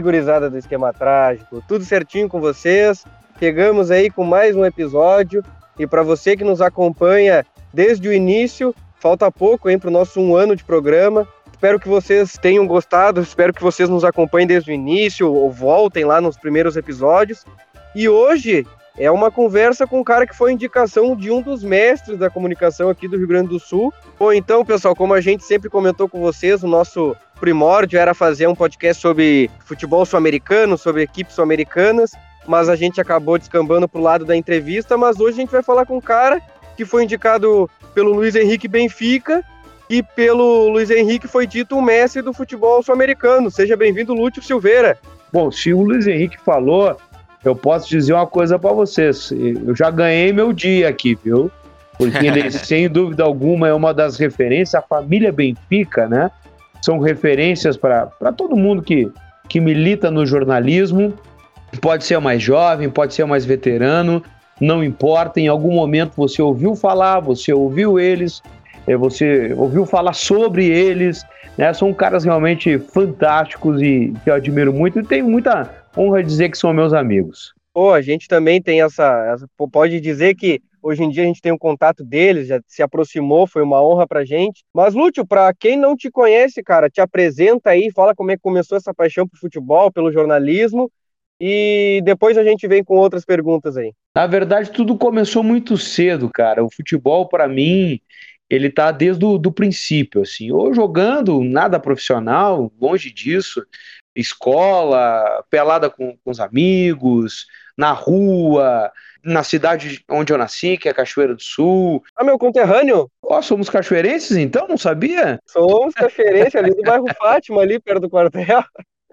Gurizada do Esquema Trágico, tudo certinho com vocês? Chegamos aí com mais um episódio e para você que nos acompanha desde o início, falta pouco para o nosso um ano de programa. Espero que vocês tenham gostado, espero que vocês nos acompanhem desde o início ou voltem lá nos primeiros episódios. E hoje é uma conversa com um cara que foi indicação de um dos mestres da comunicação aqui do Rio Grande do Sul. Bom, então, pessoal, como a gente sempre comentou com vocês, o nosso primórdio era fazer um podcast sobre futebol sul-americano, sobre equipes sul-americanas, mas a gente acabou descambando pro lado da entrevista, mas hoje a gente vai falar com um cara que foi indicado pelo Luiz Henrique Benfica e pelo Luiz Henrique foi dito o mestre do futebol sul-americano. Seja bem-vindo, Lúcio Silveira. Bom, se o Luiz Henrique falou, eu posso dizer uma coisa para vocês. Eu já ganhei meu dia aqui, viu? Porque ele, sem dúvida alguma, é uma das referências. A família Benfica, né? São referências para todo mundo que, que milita no jornalismo. Pode ser mais jovem, pode ser mais veterano, não importa. Em algum momento você ouviu falar, você ouviu eles, é, você ouviu falar sobre eles. Né? São caras realmente fantásticos e que eu admiro muito e tenho muita honra dizer que são meus amigos. Pô, a gente também tem essa, essa, Pode dizer que hoje em dia a gente tem um contato deles, já se aproximou, foi uma honra pra gente. Mas, Lúcio, pra quem não te conhece, cara, te apresenta aí, fala como é que começou essa paixão por futebol, pelo jornalismo. E depois a gente vem com outras perguntas aí. Na verdade, tudo começou muito cedo, cara. O futebol, para mim, ele tá desde o do princípio, assim, ou jogando nada profissional, longe disso, escola, pelada com, com os amigos, na rua, na cidade onde eu nasci, que é Cachoeira do Sul. Ah, meu conterrâneo? Ó, oh, somos cachoeirenses então? Não sabia? Somos cachoeirenses ali do bairro Fátima, ali perto do quartel.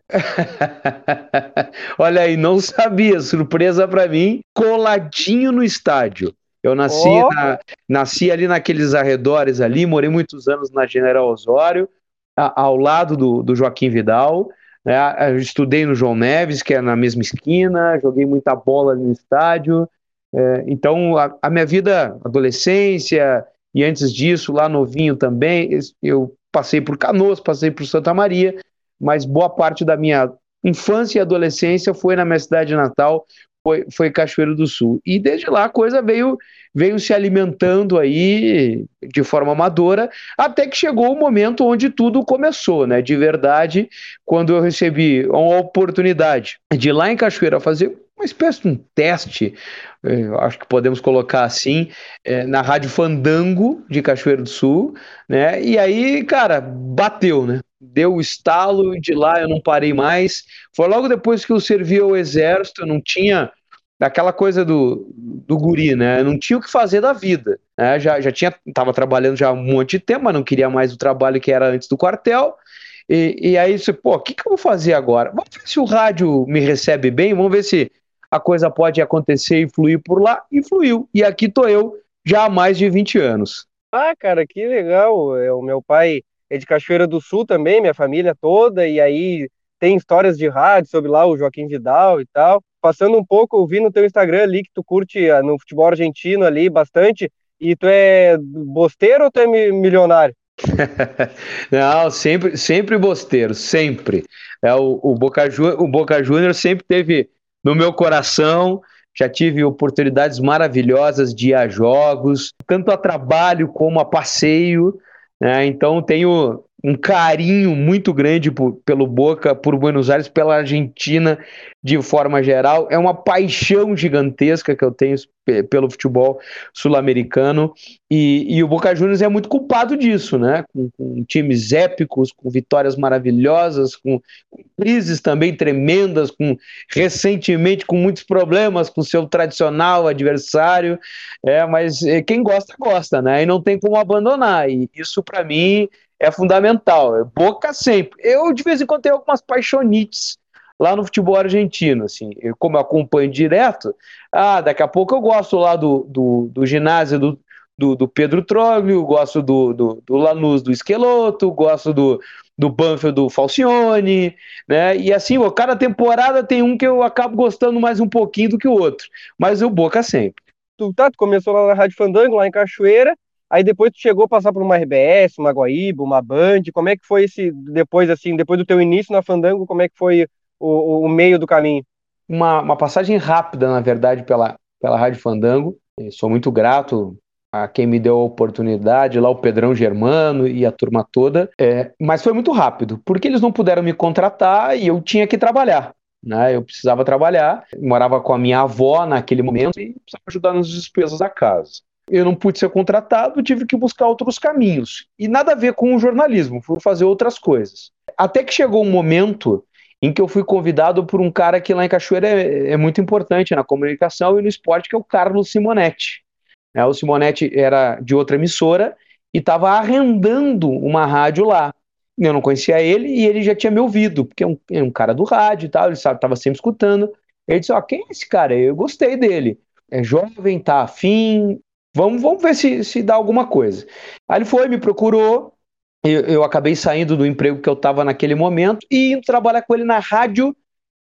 Olha aí, não sabia, surpresa para mim, coladinho no estádio. Eu nasci, oh. na, nasci ali naqueles arredores ali, morei muitos anos na General Osório, a, ao lado do, do Joaquim Vidal. Né? estudei no João Neves, que é na mesma esquina, joguei muita bola no estádio. É, então, a, a, minha vida, adolescência, e antes disso, lá novinho também, eu passei por Canoas, passei por Santa Maria, mas boa parte da minha infância e adolescência foi na minha cidade natal, foi, foi Cachoeiro do Sul. E desde lá a coisa veio, veio se alimentando aí de forma amadora, até que chegou o momento onde tudo começou, né? De verdade, quando eu recebi uma oportunidade de lá em Cachoeira fazer uma espécie de um teste, eh, acho que podemos colocar assim, é, na Rádio Fandango de Cachoeiro do Sul, né? E aí, cara, bateu, né? Deu o estalo e de lá eu não parei mais. Foi logo depois que eu servi ao exército, eu não tinha aquela coisa do, do guri, né? Eu não tinha o que fazer da vida. Né? Já, já tinha, tava trabalhando já um monte de tempo, mas não queria mais o trabalho que era antes do quartel. E, e aí você, pô, o que, que eu vou fazer agora? Vamos ver se o rádio me recebe bem, vamos ver se a coisa pode acontecer e fluir por lá, e fluiu. E aqui tô eu, já há mais de 20 anos. Ah, cara, que legal. É, o meu pai é de Cachoeira do Sul também, minha família toda, e aí tem histórias de rádio sobre lá o Joaquim Vidal e tal. Passando um pouco, eu vi no teu Instagram ali que tu curte ah, no futebol argentino ali bastante, e tu é bosteiro ou tu é milionário? Não, sempre, sempre bosteiro, sempre. É, o, o, Boca, o Boca Júnior sempre teve no meu coração. Já tive oportunidades maravilhosas de ir a jogos, tanto a trabalho como a passeio. Né? Então tenho um carinho muito grande por, pelo Boca, por Buenos Aires, pela Argentina de forma geral. É uma paixão gigantesca que eu tenho pelo futebol sul-americano e, e, o Boca Juniors é muito culpado disso, né? Com, com times épicos, com vitórias maravilhosas, com, com, crises também tremendas, com recentemente com muitos problemas com seu tradicional adversário. É, mas é, quem gosta gosta, né? E não tem como abandonar. E isso para mim é fundamental. É Boca sempre. Eu, de vez em quando, tenho algumas paixonites lá no futebol argentino, assim, eu, como eu acompanho direto, ah, daqui a pouco eu gosto lá do, do, do ginásio do, do, do, Pedro Troglio, gosto do, do, do Lanús do Esqueloto, gosto do, do Banfield do Falcione, né, e assim, ó, cada temporada tem um que eu acabo gostando mais um pouquinho do que o outro, mas o Boca sempre. Tu, tá, tu começou lá na Rádio Fandango, lá em Cachoeira, Aí depois tu chegou a passar por uma RBS, uma Guaíba, uma Band. Como é que foi esse depois assim, depois do teu início na Fandango, como é que foi o, o meio do caminho? Uma, uma passagem rápida, na verdade, pela, pela Rádio Fandango. Eu sou muito grato a quem me deu a oportunidade, lá o Pedrão Germano e a turma toda, é, mas foi muito rápido, porque eles não puderam me contratar e eu tinha que trabalhar. Né? Eu precisava trabalhar, morava com a minha avó naquele momento e precisava ajudar nas despesas da casa. Eu não pude ser contratado, tive que buscar outros caminhos. E nada a ver com o jornalismo, fui fazer outras coisas. Até que chegou um momento em que eu fui convidado por um cara que lá em Cachoeira é, é muito importante na comunicação e no esporte, que é o Carlos Simonetti. É, o Simonetti era de outra emissora e estava arrendando uma rádio lá. Eu não conhecia ele e ele já tinha me ouvido, porque é um, é um cara do rádio e tal, ele estava sempre escutando. Ele disse: Ó, quem é esse cara? Eu gostei dele. É jovem, tá afim, vamos, vamos ver se, se dá alguma coisa. Aí ele foi, me procurou, eu, eu acabei saindo do emprego que eu estava naquele momento e indo trabalhar com ele na rádio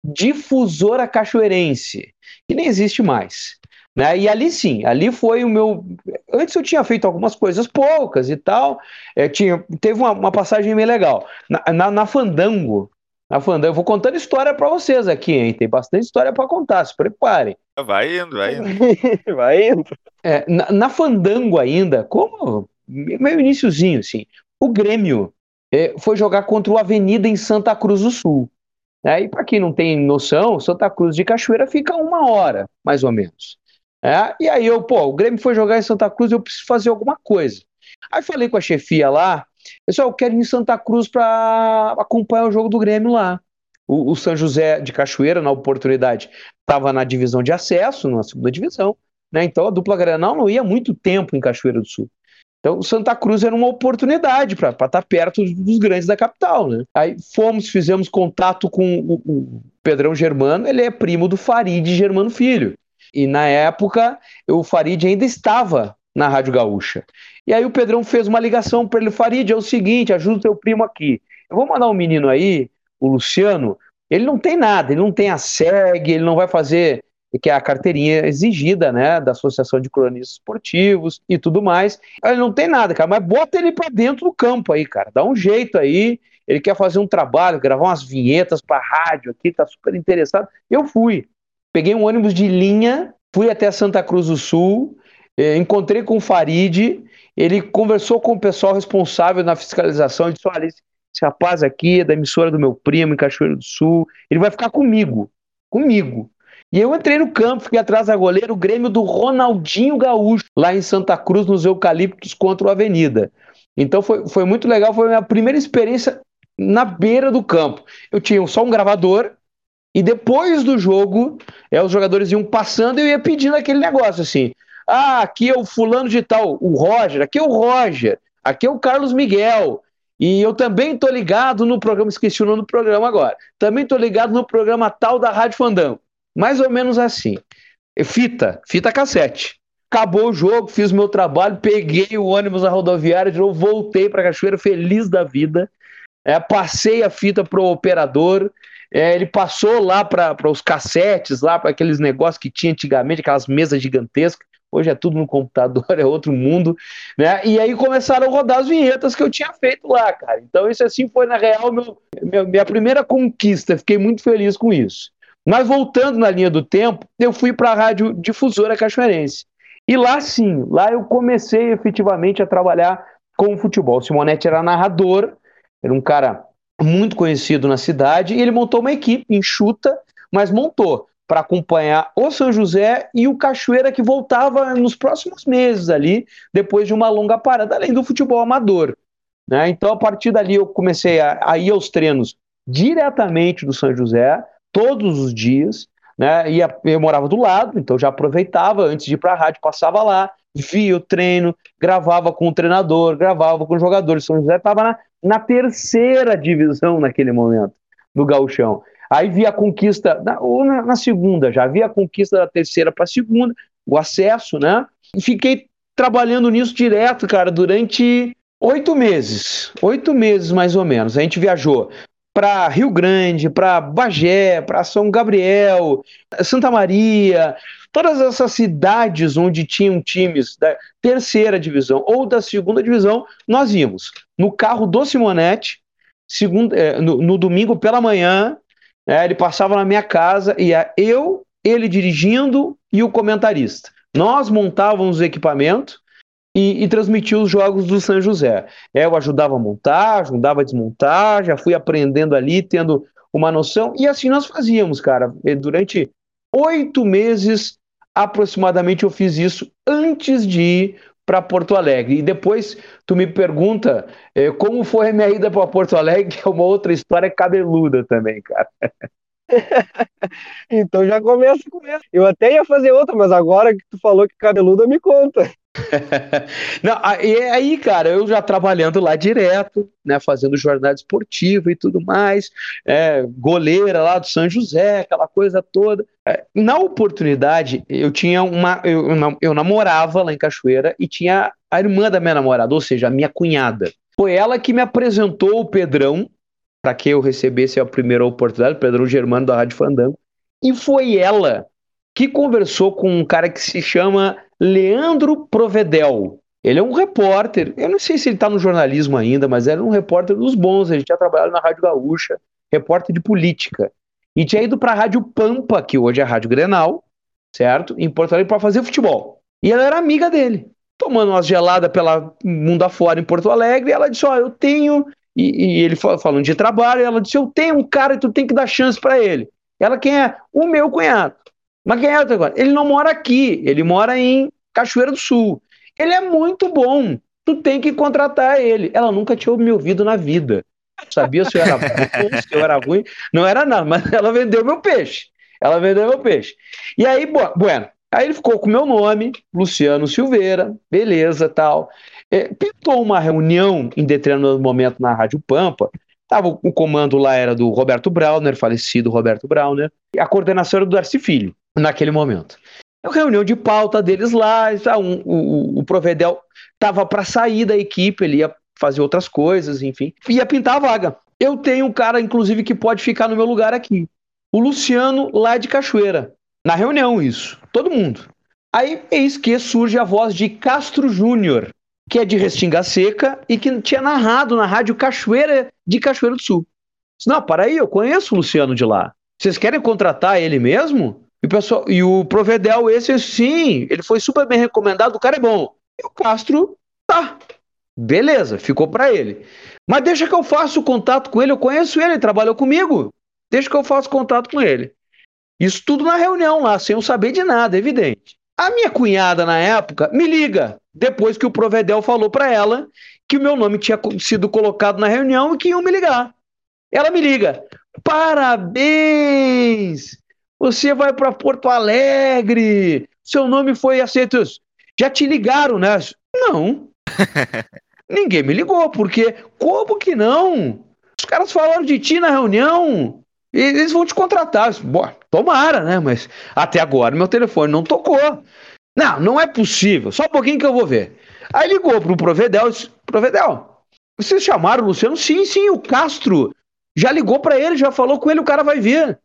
Difusora Cachoeirense, que nem existe mais. Né? E ali sim, ali foi o meu. Antes eu tinha feito algumas coisas poucas e tal. É, tinha, teve uma, uma passagem bem legal. Na, na, na, Fandango, na Fandango, eu vou contando história para vocês aqui, hein? Tem bastante história para contar, se preparem. Vai indo, vai indo. vai indo. É, na, na Fandango ainda, como meu iníciozinho, assim, o Grêmio é, foi jogar contra o Avenida em Santa Cruz do Sul. É, e para quem não tem noção, Santa Cruz de Cachoeira fica uma hora, mais ou menos. É, e aí eu, pô, o Grêmio foi jogar em Santa Cruz, eu preciso fazer alguma coisa. Aí falei com a chefia lá, pessoal, eu quero ir em Santa Cruz para acompanhar o jogo do Grêmio lá. O, o São José de Cachoeira, na oportunidade, estava na divisão de acesso, na segunda divisão, né? Então a dupla Granal não ia muito tempo em Cachoeira do Sul. Então, Santa Cruz era uma oportunidade para estar tá perto dos grandes da capital, né? Aí fomos, fizemos contato com o, o Pedrão Germano, ele é primo do Farid Germano Filho. E na época, o Farid ainda estava na Rádio Gaúcha. E aí o Pedrão fez uma ligação para ele, Farid, é o seguinte, ajuda o teu primo aqui. Eu vou mandar um menino aí, o Luciano, ele não tem nada, ele não tem a SEG, ele não vai fazer que é a carteirinha exigida, né, da Associação de Cronistas Esportivos e tudo mais. Ele não tem nada, cara, mas bota ele para dentro do campo aí, cara. Dá um jeito aí. Ele quer fazer um trabalho, gravar umas vinhetas para rádio aqui, tá super interessado. Eu fui. Peguei um ônibus de linha, fui até Santa Cruz do Sul, eh, encontrei com o Farid, ele conversou com o pessoal responsável na fiscalização e disse: olha, esse, rapaz aqui é da emissora do meu primo em Cachoeiro do Sul, ele vai ficar comigo, comigo. E eu entrei no campo, fiquei atrás da goleira, o Grêmio do Ronaldinho Gaúcho, lá em Santa Cruz, nos Eucaliptos contra o Avenida. Então foi, foi muito legal, foi a minha primeira experiência na beira do campo. Eu tinha só um gravador, e depois do jogo, é, os jogadores iam passando e eu ia pedindo aquele negócio assim. Ah, aqui é o fulano de tal, o Roger, aqui é o Roger, aqui é o Carlos Miguel. E eu também tô ligado no programa, esqueci o nome do programa agora. Também tô ligado no programa tal da Rádio Fandão. Mais ou menos assim. Fita, fita cassete. Acabou o jogo, fiz meu trabalho, peguei o ônibus na rodoviária, de novo, voltei para Cachoeira feliz da vida. É, passei a fita pro operador, é, ele passou lá para os cassetes, lá para aqueles negócios que tinha antigamente, aquelas mesas gigantescas. Hoje é tudo no computador, é outro mundo, né? E aí começaram a rodar as vinhetas que eu tinha feito lá, cara. Então isso assim foi na real meu, meu, minha primeira conquista. Fiquei muito feliz com isso. Mas voltando na linha do tempo, eu fui para a rádio difusora cachoeirense. E lá sim, lá eu comecei efetivamente a trabalhar com o futebol. Simonetti era narrador, era um cara muito conhecido na cidade, e ele montou uma equipe enxuta, mas montou para acompanhar o São José e o Cachoeira que voltava nos próximos meses ali, depois de uma longa parada, além do futebol amador. Né? Então, a partir dali, eu comecei a, a ir aos treinos diretamente do São José, todos os dias, né? E eu morava do lado, então já aproveitava antes de ir para a rádio, passava lá, via o treino, gravava com o treinador, gravava com os jogadores. São José estava na, na terceira divisão naquele momento do gauchão. Aí via a conquista, ou na, na segunda já, via a conquista da terceira para a segunda, o acesso, né? E fiquei trabalhando nisso direto, cara, durante oito meses. Oito meses, mais ou menos. A gente viajou para Rio Grande, para Bagé, para São Gabriel, Santa Maria, todas essas cidades onde tinham times da terceira divisão ou da segunda divisão, nós íamos no carro do Simonetti, segunda, é, no, no domingo pela manhã, é, ele passava na minha casa, e eu, ele dirigindo e o comentarista. Nós montávamos o equipamento e, e transmitia os jogos do São José. É, eu ajudava a montar, ajudava a desmontar, já fui aprendendo ali, tendo uma noção, e assim nós fazíamos, cara. Durante oito meses aproximadamente eu fiz isso antes de ir para Porto Alegre. E depois tu me pergunta eh, como foi a minha ida para Porto Alegre, que é uma outra história cabeluda também, cara. então já começa com essa. Eu até ia fazer outra, mas agora que tu falou que cabeluda, me conta. Não, e aí, cara, eu já trabalhando lá direto, né, fazendo jornada esportiva e tudo mais, é, goleira lá do São José, aquela coisa toda. É, na oportunidade, eu tinha uma. Eu, eu namorava lá em Cachoeira e tinha a irmã da minha namorada, ou seja, a minha cunhada. Foi ela que me apresentou o Pedrão, para que eu recebesse a primeira oportunidade, o Pedrão Germano da Rádio Fandango. E foi ela que conversou com um cara que se chama Leandro Provedel. Ele é um repórter, eu não sei se ele está no jornalismo ainda, mas era um repórter dos bons, ele tinha trabalhado na Rádio Gaúcha, repórter de política. E tinha ido para a Rádio Pampa, que hoje é a Rádio Grenal, certo? Em Porto Alegre, para fazer futebol. E ela era amiga dele. Tomando umas geladas pela mundo afora em Porto Alegre, e ela disse: Ó, oh, eu tenho. E, e, ele falando de trabalho, ela disse: Eu tenho um cara e tu tem que dar chance para ele. Ela, quem é? O meu cunhado. Mas quem é o agora? Ele não mora aqui, ele mora em Cachoeira do Sul. Ele é muito bom. Tu tem que contratar ele. Ela nunca tinha me ouvido na vida. Sabia se eu era bom, se eu era ruim. Não era nada, mas ela vendeu meu peixe. Ela vendeu meu peixe. E aí, bueno, aí ele ficou com meu nome, Luciano Silveira, beleza, tal. É, pintou uma reunião em determinado momento na Rádio Pampa. Tava, o comando lá era do Roberto Brauner, falecido Roberto Brauner, e a coordenação era do Darcy Filho naquele momento. É uma reunião de pauta deles lá, um, o, o Provedel estava para sair da equipe, ele ia fazer outras coisas, enfim, ia pintar a vaga. Eu tenho um cara, inclusive, que pode ficar no meu lugar aqui. O Luciano, lá de Cachoeira. Na reunião, isso. Todo mundo. Aí, eis que surge a voz de Castro Júnior, que é de Restinga Seca e que tinha narrado na rádio Cachoeira de Cachoeira do Sul. Disse, Não, para aí, eu conheço o Luciano de lá. Vocês querem contratar ele mesmo? E o, pessoal, e o Provedel, esse sim, ele foi super bem recomendado, o cara é bom. E o Castro, tá. Beleza, ficou para ele. Mas deixa que eu faça o contato com ele, eu conheço ele, ele trabalhou comigo. Deixa que eu faça contato com ele. Isso tudo na reunião lá, sem eu saber de nada, evidente. A minha cunhada na época me liga, depois que o Provedel falou para ela que o meu nome tinha sido colocado na reunião e que iam me ligar. Ela me liga: Parabéns! Você vai para Porto Alegre. Seu nome foi aceito. Já te ligaram, né? Não. Ninguém me ligou, porque como que não? Os caras falaram de ti na reunião. E eles vão te contratar. Bom, tomara, né? Mas até agora meu telefone não tocou. Não, não é possível. Só um pouquinho que eu vou ver. Aí ligou pro Provedel e disse: Provedel, vocês chamaram o Luciano? Sim, sim, o Castro já ligou para ele, já falou com ele, o cara vai vir.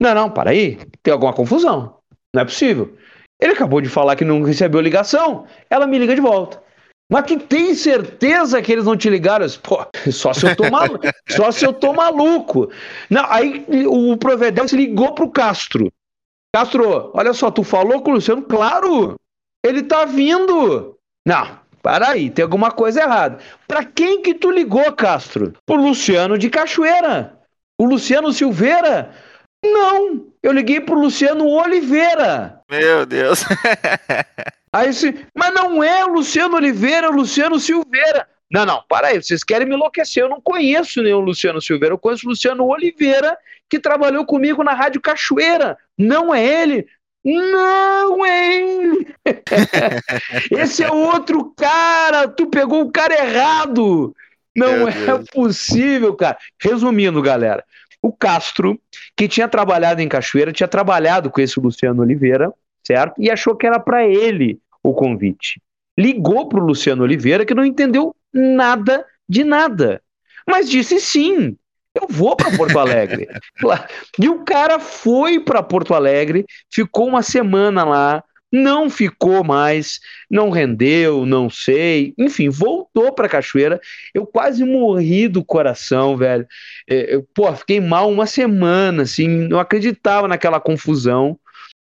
Não, não, para aí. Tem alguma confusão. Não é possível. Ele acabou de falar que não recebeu ligação. Ela me liga de volta. Mas tu tem certeza que eles não te ligaram? Pô, só se eu tô maluco. só se eu tô maluco. Não, aí o Provedel se ligou pro Castro. Castro, olha só, tu falou com o Luciano? Claro! Ele tá vindo! Não, para aí, tem alguma coisa errada. Pra quem que tu ligou, Castro? Pro Luciano de Cachoeira. O Luciano Silveira não, eu liguei pro Luciano Oliveira. Meu Deus. Aí se, mas não é o Luciano Oliveira, é o Luciano Silveira. Não, não, para aí, vocês querem me enlouquecer. Eu não conheço nenhum Luciano Silveira, eu conheço o Luciano Oliveira, que trabalhou comigo na Rádio Cachoeira. Não é ele. Não é ele. Esse é outro cara. Tu pegou o cara errado. Não é possível, cara. Resumindo, galera, o Castro, que tinha trabalhado em Cachoeira, tinha trabalhado com esse Luciano Oliveira, certo? E achou que era para ele o convite. Ligou para o Luciano Oliveira, que não entendeu nada de nada. Mas disse sim. Eu vou para Porto Alegre. e o cara foi para Porto Alegre, ficou uma semana lá, não ficou mais, não rendeu, não sei, enfim, voltou para Cachoeira. Eu quase morri do coração, velho. É, eu, pô, fiquei mal uma semana, assim, não acreditava naquela confusão.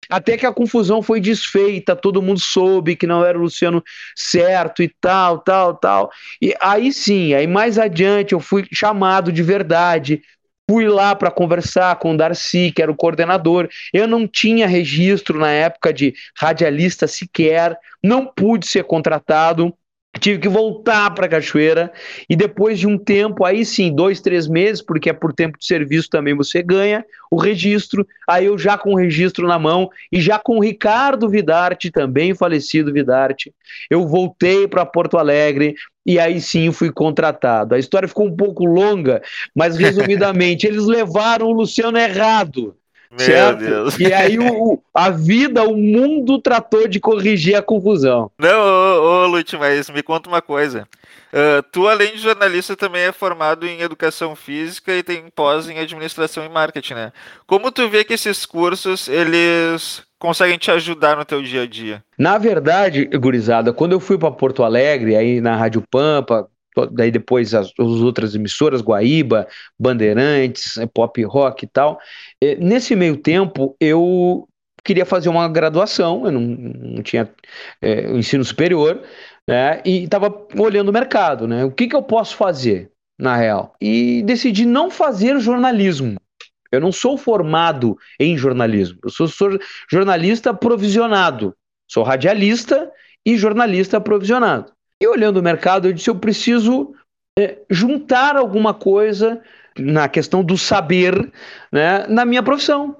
Até que a confusão foi desfeita, todo mundo soube que não era o Luciano certo e tal, tal, tal. E aí sim, aí mais adiante eu fui chamado de verdade, fui lá para conversar com o Darcy, que era o coordenador. Eu não tinha registro na época de radialista sequer, não pude ser contratado. Tive que voltar para Cachoeira e depois de um tempo, aí sim, dois, três meses, porque é por tempo de serviço também você ganha o registro. Aí eu já com o registro na mão e já com o Ricardo Vidarte, também falecido Vidarte, eu voltei para Porto Alegre e aí sim fui contratado. A história ficou um pouco longa, mas resumidamente, eles levaram o Luciano errado. Meu certo? Deus. E aí o, a vida, o mundo tratou de corrigir a confusão. Não, ô, ô Lute, mas me conta uma coisa. Uh, tu, além de jornalista, também é formado em educação física e tem pós em administração e marketing, né? Como tu vê que esses cursos, eles conseguem te ajudar no teu dia a dia? Na verdade, gurizada, quando eu fui para Porto Alegre, aí na Rádio Pampa, daí depois as, as, outras emissoras, Guaíba, Bandeirantes, é, Pop Rock e tal. É, nesse meio tempo, eu queria fazer uma graduação, eu não, não tinha é, ensino superior, né, e estava olhando o mercado, né, o que, que eu posso fazer, na real? E decidi não fazer jornalismo. Eu não sou formado em jornalismo, eu sou, sou jornalista provisionado, sou radialista e jornalista provisionado. E olhando o mercado, eu disse: eu preciso é, juntar alguma coisa na questão do saber né, na minha profissão.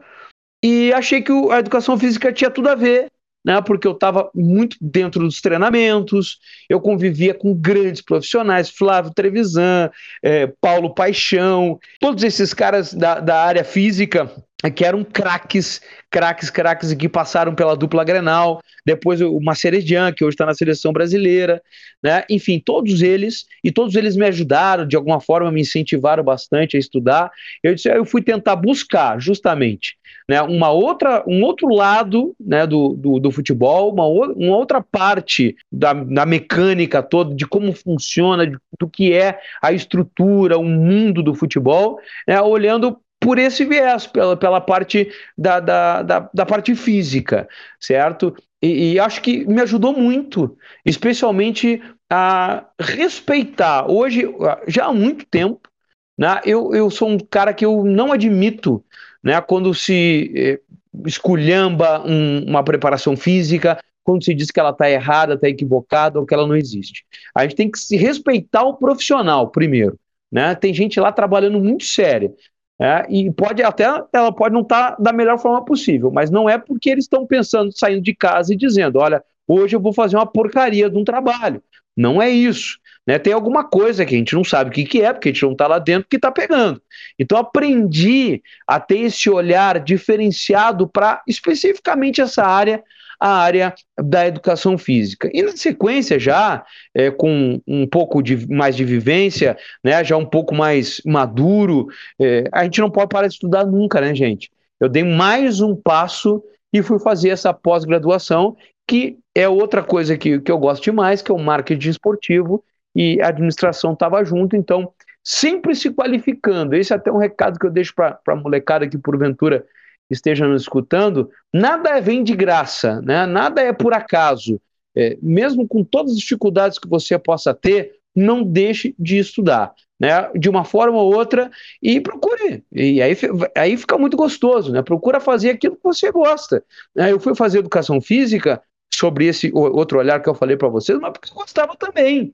E achei que a educação física tinha tudo a ver, né, porque eu estava muito dentro dos treinamentos, eu convivia com grandes profissionais, Flávio Trevisan, é, Paulo Paixão, todos esses caras da, da área física que eram craques, craques, craques que passaram pela dupla Grenal, depois o Maceredian, que hoje está na seleção brasileira, né? Enfim, todos eles, e todos eles me ajudaram, de alguma forma me incentivaram bastante a estudar. Eu disse, eu fui tentar buscar, justamente, né, uma outra, um outro lado né, do, do, do futebol, uma, uma outra parte da, da mecânica toda, de como funciona, de, do que é a estrutura, o mundo do futebol, né, olhando por esse viés, pela, pela parte da, da, da, da parte física, certo? E, e, acho que me ajudou muito, especialmente a respeitar. Hoje, já há muito tempo, né, eu, eu sou um cara que eu não admito né, quando se eh, esculhamba um, uma preparação física, quando se diz que ela está errada, está equivocada ou que ela não existe. A gente tem que se respeitar o profissional primeiro. Né? Tem gente lá trabalhando muito séria. É, e pode até ela pode não estar tá da melhor forma possível, mas não é porque eles estão pensando, saindo de casa e dizendo: olha, hoje eu vou fazer uma porcaria de um trabalho. Não é isso. Né? Tem alguma coisa que a gente não sabe o que, que é, porque a gente não está lá dentro que está pegando. Então aprendi a ter esse olhar diferenciado para especificamente essa área a área da educação física. E na sequência, já é, com um pouco de, mais de vivência, né, já um pouco mais maduro, é, a gente não pode parar de estudar nunca, né, gente? Eu dei mais um passo e fui fazer essa pós-graduação, que é outra coisa que, que eu gosto demais, que é o marketing esportivo, e a administração estava junto, então sempre se qualificando. Esse é até um recado que eu deixo para a molecada que porventura esteja nos escutando, nada vem de graça, né? nada é por acaso. É, mesmo com todas as dificuldades que você possa ter, não deixe de estudar. Né, de uma forma ou outra, e procure. E aí, aí fica muito gostoso, né? Procura fazer aquilo que você gosta. Né? Eu fui fazer educação física sobre esse outro olhar que eu falei para vocês, mas porque eu gostava também.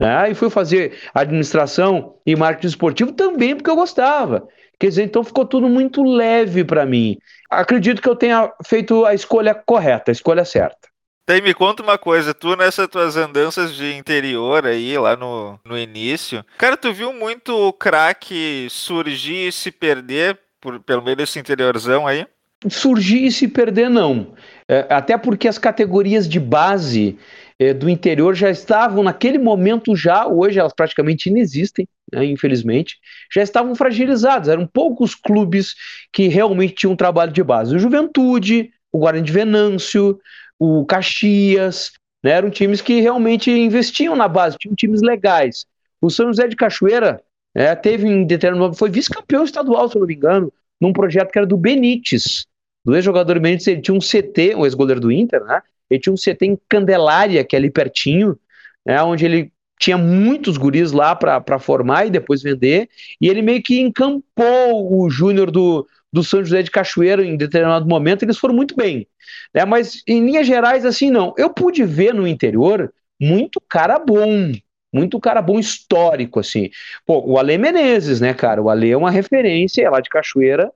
Né? E fui fazer administração e marketing esportivo também porque eu gostava. Quer dizer, então ficou tudo muito leve para mim. Acredito que eu tenha feito a escolha correta, a escolha certa. Daí me conta uma coisa, tu nessas tuas andanças de interior aí, lá no, no início, cara, tu viu muito o craque surgir e se perder por, pelo meio desse interiorzão aí? Surgir e se perder, não. É, até porque as categorias de base é, do interior já estavam naquele momento já, hoje elas praticamente inexistem, né, infelizmente, já estavam fragilizados. Eram poucos clubes que realmente tinham um trabalho de base. O Juventude, o Guarani de Venâncio, o Caxias, né, eram times que realmente investiam na base, tinham times legais. O São José de Cachoeira é, teve em determinado foi vice-campeão estadual, se não me engano, num projeto que era do Benítez. Do ex-jogador Benítez, ele tinha um CT, o ex-goleiro do Inter, né? Ele tinha um CT em Candelária, que é ali pertinho, né, onde ele tinha muitos guris lá para formar e depois vender, e ele meio que encampou o Júnior do, do São José de Cachoeira em determinado momento, eles foram muito bem. Né? Mas em linhas gerais, assim, não. Eu pude ver no interior muito cara bom, muito cara bom histórico, assim. Pô, o Ale Menezes, né, cara? O Ale é uma referência, é lá de Cachoeira,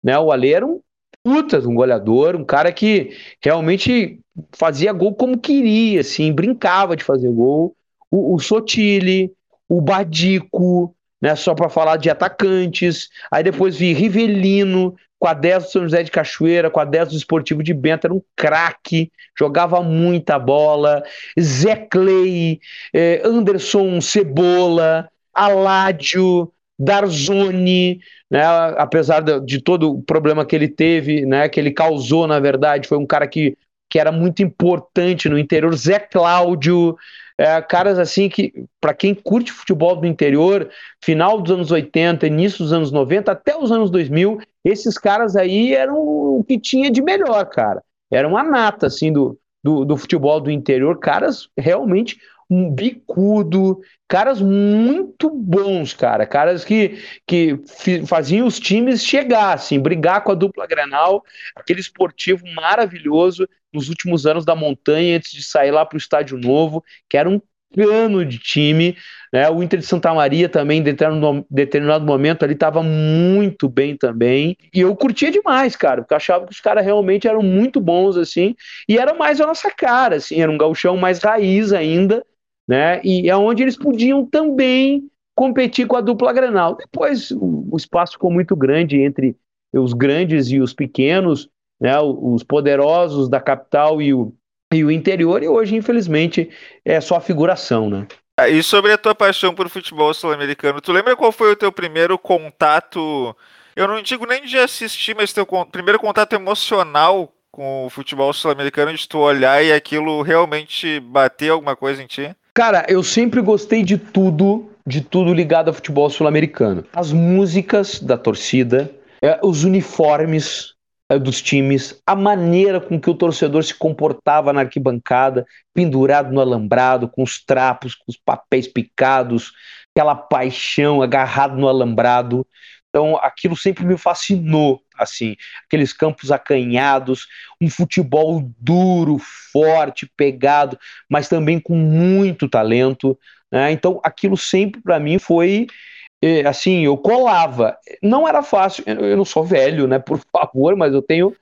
né? O Ale era um puta um goleador, um cara que realmente fazia gol como queria, assim, brincava de fazer gol. O, o Sotile, o Badico, né, só para falar de atacantes. Aí depois vi Rivelino, com a 10 do São José de Cachoeira, com a 10 do Esportivo de Bento, era um craque, jogava muita bola. Zé Clay, eh, Anderson Cebola, Aládio, Darzoni, né, apesar de, de, todo o problema que ele teve, né, que ele causou, na verdade, foi um cara que, que era muito importante no interior. Zé Cláudio, é, caras assim que, para quem curte futebol do interior, final dos anos 80, início dos anos 90, até os anos 2000, esses caras aí eram o que tinha de melhor, cara. Era uma nata, assim, do, do, do futebol do interior, caras realmente um bicudo, caras muito bons, cara, caras que, que faziam os times chegar, assim, brigar com a dupla Grenal, aquele esportivo maravilhoso nos últimos anos da montanha, antes de sair lá para o Estádio Novo, que era um cano de time, né? O Inter de Santa Maria também, em determinado, momento, ali estava muito bem também. E eu curtia demais, cara, porque eu achava que os caras realmente eram muito bons, assim, e era mais a nossa cara, assim, era um gauchão mais raiz ainda, né? E é onde eles podiam também competir com a dupla Grenal. Depois o, espaço ficou muito grande entre os grandes e os pequenos, né? Os poderosos da capital e o, e o interior, e hoje, infelizmente, é só figuração, né? Ah, e sobre a tua paixão por futebol sul-americano, tu lembra qual foi o teu primeiro contato? Eu não digo nem de assistir, mas teu primeiro contato emocional com o futebol sul-americano, de tu olhar e aquilo realmente bater alguma coisa em ti? Cara, eu sempre gostei de tudo, de tudo ligado ao futebol sul-americano. As músicas da torcida, é, os uniformes é, dos times, a maneira com que o torcedor se comportava na arquibancada, pendurado no alambrado, com os trapos, com os papéis picados, aquela paixão agarrado no alambrado. Então, aquilo sempre me fascinou, assim, aqueles campos acanhados, um futebol duro, forte, pegado, mas também com muito talento. Né? Então, aquilo sempre para mim foi eh, assim, eu colava. Não era fácil, eu não sou velho, né? Por favor, mas eu tenho.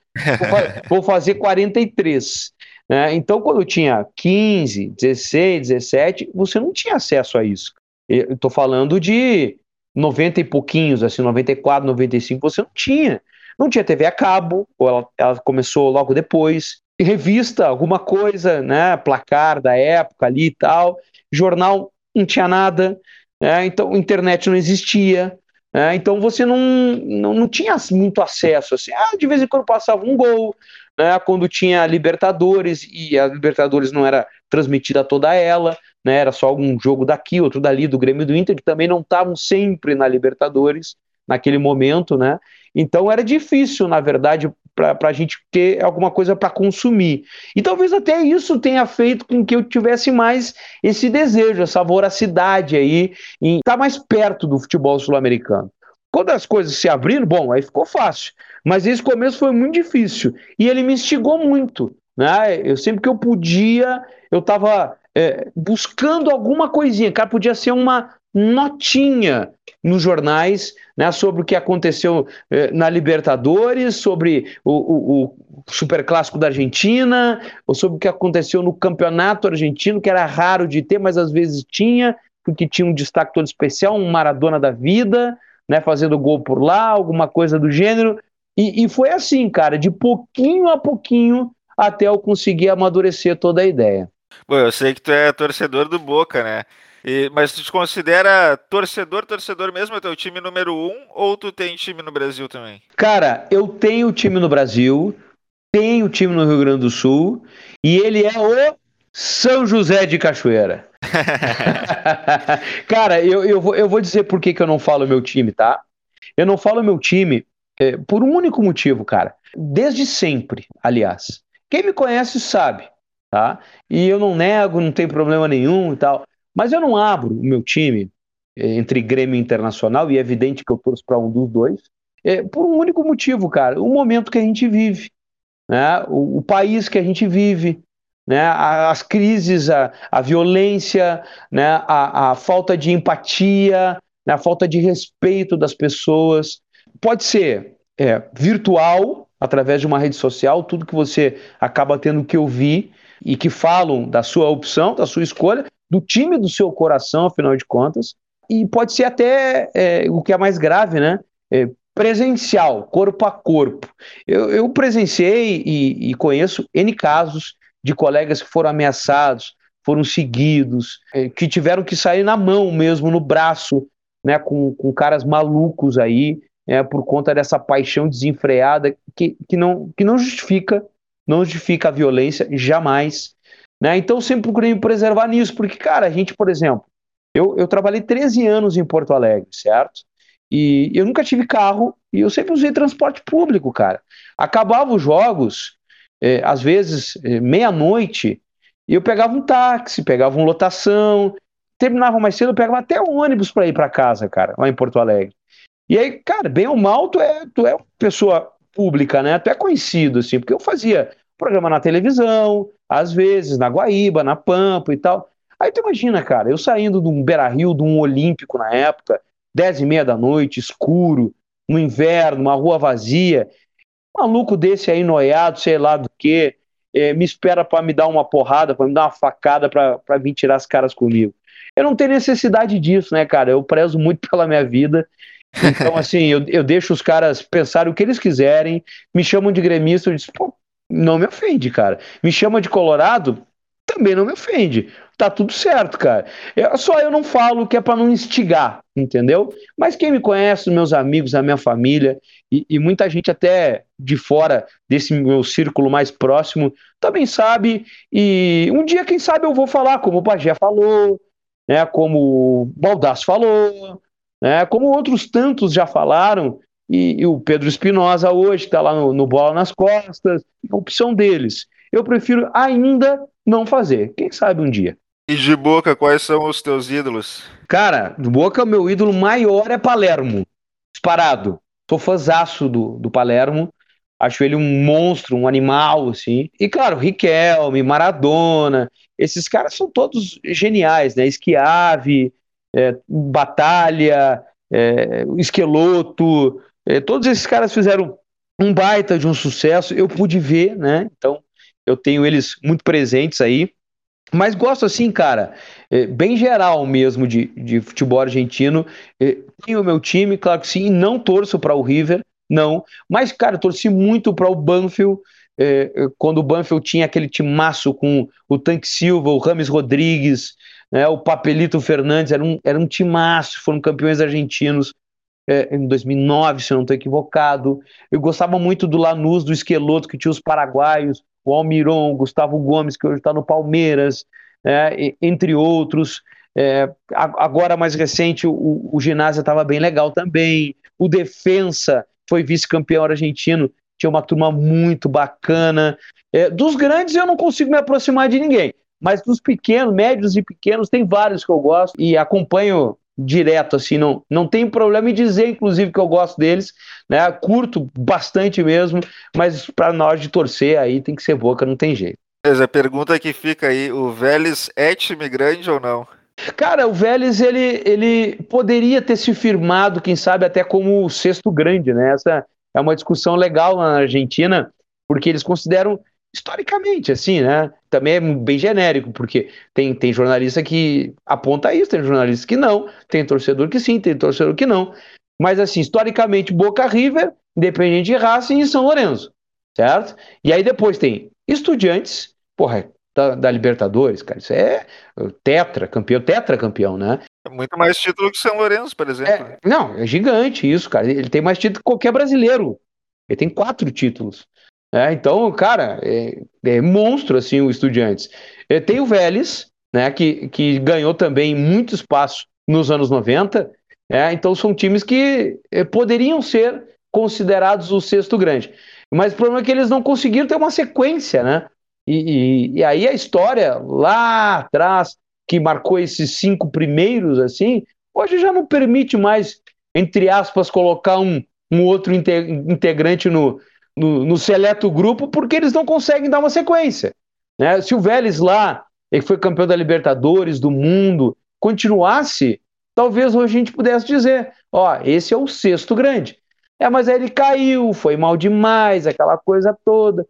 Vou fazer 43. Né? Então, quando eu tinha 15, 16, 17, você não tinha acesso a isso. Eu estou falando de 90 e pouquinhos, assim, 94, 95, você não tinha. Não tinha TV a cabo, ou ela, ela começou logo depois. Revista, alguma coisa, né? Placar da época ali e tal. Jornal, não tinha nada. Né? Então, internet não existia. Né? Então, você não, não, não tinha muito acesso. Assim. Ah, de vez em quando passava um gol, né? quando tinha Libertadores, e a Libertadores não era transmitida toda ela né? Era só um jogo daqui, outro dali, do Grêmio e do Inter, que também não estavam sempre na Libertadores naquele momento, né? Então era difícil, na verdade, para a gente ter alguma coisa para consumir. E talvez até isso tenha feito com que eu tivesse mais esse desejo, essa voracidade aí, em estar mais perto do futebol sul-americano. Quando as coisas se abriram, bom, aí ficou fácil. Mas esse começo foi muito difícil. E ele me instigou muito. Né? Eu sempre que eu podia, eu estava é, buscando alguma coisinha, cara, podia ser uma notinha nos jornais né, sobre o que aconteceu é, na Libertadores, sobre o, o, o Superclássico da Argentina, ou sobre o que aconteceu no Campeonato Argentino, que era raro de ter, mas às vezes tinha, porque tinha um destaque todo especial, um Maradona da vida, né, fazendo gol por lá, alguma coisa do gênero. E, e foi assim, cara, de pouquinho a pouquinho até eu conseguir amadurecer toda a ideia. Bom, eu sei que tu é torcedor do Boca, né? E, mas tu te considera torcedor, torcedor mesmo, é teu time número um, ou tu tem time no Brasil também? Cara, eu tenho time no Brasil, tenho time no Rio Grande do Sul, e ele é o São José de Cachoeira. Cara, eu, eu, vou, eu vou dizer por que, que eu não falo meu time, tá? Eu não falo meu time é, por um único motivo, cara. Desde sempre, aliás. Quem me conhece sabe, tá? E eu não nego, não tem problema nenhum e tal. Mas eu não abro o meu time é, entre Grêmio Internacional, e é evidente que eu torço para um dos dois, é, por um único motivo, cara. O momento que a gente vive, né? o, o país que a gente vive, né, as crises, a, a violência, né, a, a falta de empatia, né, a falta de respeito das pessoas. Pode ser é, virtual, através de uma rede social, tudo que você acaba tendo que ouvir e que falam da sua opção, da sua escolha, do time do seu coração, afinal de contas, e pode ser até é, o que é mais grave, né? É, presencial, corpo a corpo. Eu, eu presenciei e, e conheço N casos de colegas que foram ameaçados, foram seguidos, é, que tiveram que sair na mão mesmo, no braço, né, com, com caras malucos aí, é, por conta dessa paixão desenfreada que, que, não, que não justifica, não justifica a violência jamais. Né? Então sempre procurei me preservar nisso, porque, cara, a gente, por exemplo, eu, eu trabalhei 13 anos em Porto Alegre, certo? E eu nunca tive carro e eu sempre usei transporte público, cara. Acabava os jogos, é, às vezes, é, meia-noite, e eu pegava um táxi, pegava uma lotação, terminava mais cedo, eu pegava até um ônibus para ir para casa, cara, lá em Porto Alegre. E aí, cara, bem ou mal, tu é, tu é pessoa pública, né? Tu é conhecido, assim, porque eu fazia programa na televisão, às vezes, na Guaíba, na Pampa e tal. Aí tu imagina, cara, eu saindo de um Beira-Rio, de um Olímpico na época, dez e meia da noite, escuro, no inverno, uma rua vazia, maluco desse aí, noiado, sei lá do que, é, me espera para me dar uma porrada, para me dar uma facada, para vir tirar as caras comigo. Eu não tenho necessidade disso, né, cara? Eu prezo muito pela minha vida. Então, assim, eu, eu deixo os caras pensarem o que eles quiserem, me chamam de gremista, eu disse, pô, não me ofende, cara. Me chama de colorado, também não me ofende tá tudo certo, cara. Eu, só eu não falo que é para não instigar, entendeu? Mas quem me conhece, meus amigos, a minha família e, e, muita gente até de fora desse meu círculo mais próximo também sabe. E um dia, quem sabe, eu vou falar, como o Pajé falou, né? Como o Baldasso falou, né? Como outros tantos já falaram. E, e o Pedro Espinosa hoje está lá no, no Bola nas Costas, é a opção deles. Eu prefiro ainda não fazer. Quem sabe um dia. E de Boca, quais são os teus ídolos? Cara, de Boca, meu ídolo maior é Palermo. Disparado. Sou fãzaço do, do Palermo. Acho ele um monstro, um animal, assim. E, claro, Riquelme, Maradona. Esses caras são todos geniais, né? Esquiave, é, Batalha, é, Esqueloto. É, todos esses caras fizeram um baita de um sucesso. Eu pude ver, né? Então, eu tenho eles muito presentes aí. Mas gosto assim, cara, é, bem geral mesmo de, de futebol argentino. É, tenho o meu time, claro que sim, não torço para o River, não. Mas, cara, torci muito para o Banfield, é, quando o Banfield tinha aquele timaço com o Tanque Silva, o Rames Rodrigues, né, o Papelito Fernandes, era um, era um timaço, foram campeões argentinos é, em 2009, se eu não estou equivocado. Eu gostava muito do Lanús, do Esqueloto, que tinha os paraguaios, o Almiron, o Gustavo Gomes, que hoje está no Palmeiras, é, entre outros. É, agora, mais recente, o, o ginásio estava bem legal também. O Defensa foi vice-campeão argentino, tinha uma turma muito bacana. É, dos grandes eu não consigo me aproximar de ninguém, mas dos pequenos, médios e pequenos, tem vários que eu gosto e acompanho direto, assim, não, não tem problema em dizer, inclusive, que eu gosto deles, né? Curto bastante mesmo, mas para nós de torcer aí tem que ser boca, não tem jeito. Mas a pergunta que fica aí, o Vélez é time grande ou não? Cara, o Vélez ele, ele poderia ter se firmado, quem sabe, até como o sexto grande, né? Essa é uma discussão legal na Argentina, porque eles consideram historicamente, assim, né? Também é bem genérico, porque tem, tem jornalista que aponta isso, tem jornalista que não, tem torcedor que sim, tem torcedor que não. Mas, assim, historicamente, Boca River, Independente de Racing e São Lourenço, certo? E aí depois tem Estudiantes, porra, da, da Libertadores, cara. Isso é tetra, campeão, tetra campeão, né? É muito mais título que São Lourenço, por exemplo. É, não, é gigante isso, cara. Ele tem mais título que qualquer brasileiro. Ele tem quatro títulos. É, então, cara, é, é, monstro assim o Estudiantes. É, tem o Vélez, né, que, que ganhou também muito espaço nos anos 90. É, então são times que é, poderiam ser considerados o sexto grande. Mas o problema é que eles não conseguiram ter uma sequência, né? E, e, e aí a história lá atrás, que marcou esses cinco primeiros, assim, hoje já não permite mais, entre aspas, colocar um, um outro integrante no, no, no seleto grupo, porque eles não conseguem dar uma sequência. Né? Se o Vélez lá, ele foi campeão da Libertadores, do mundo, continuasse, talvez hoje a gente pudesse dizer: ó, esse é o sexto grande. É, mas aí ele caiu, foi mal demais, aquela coisa toda.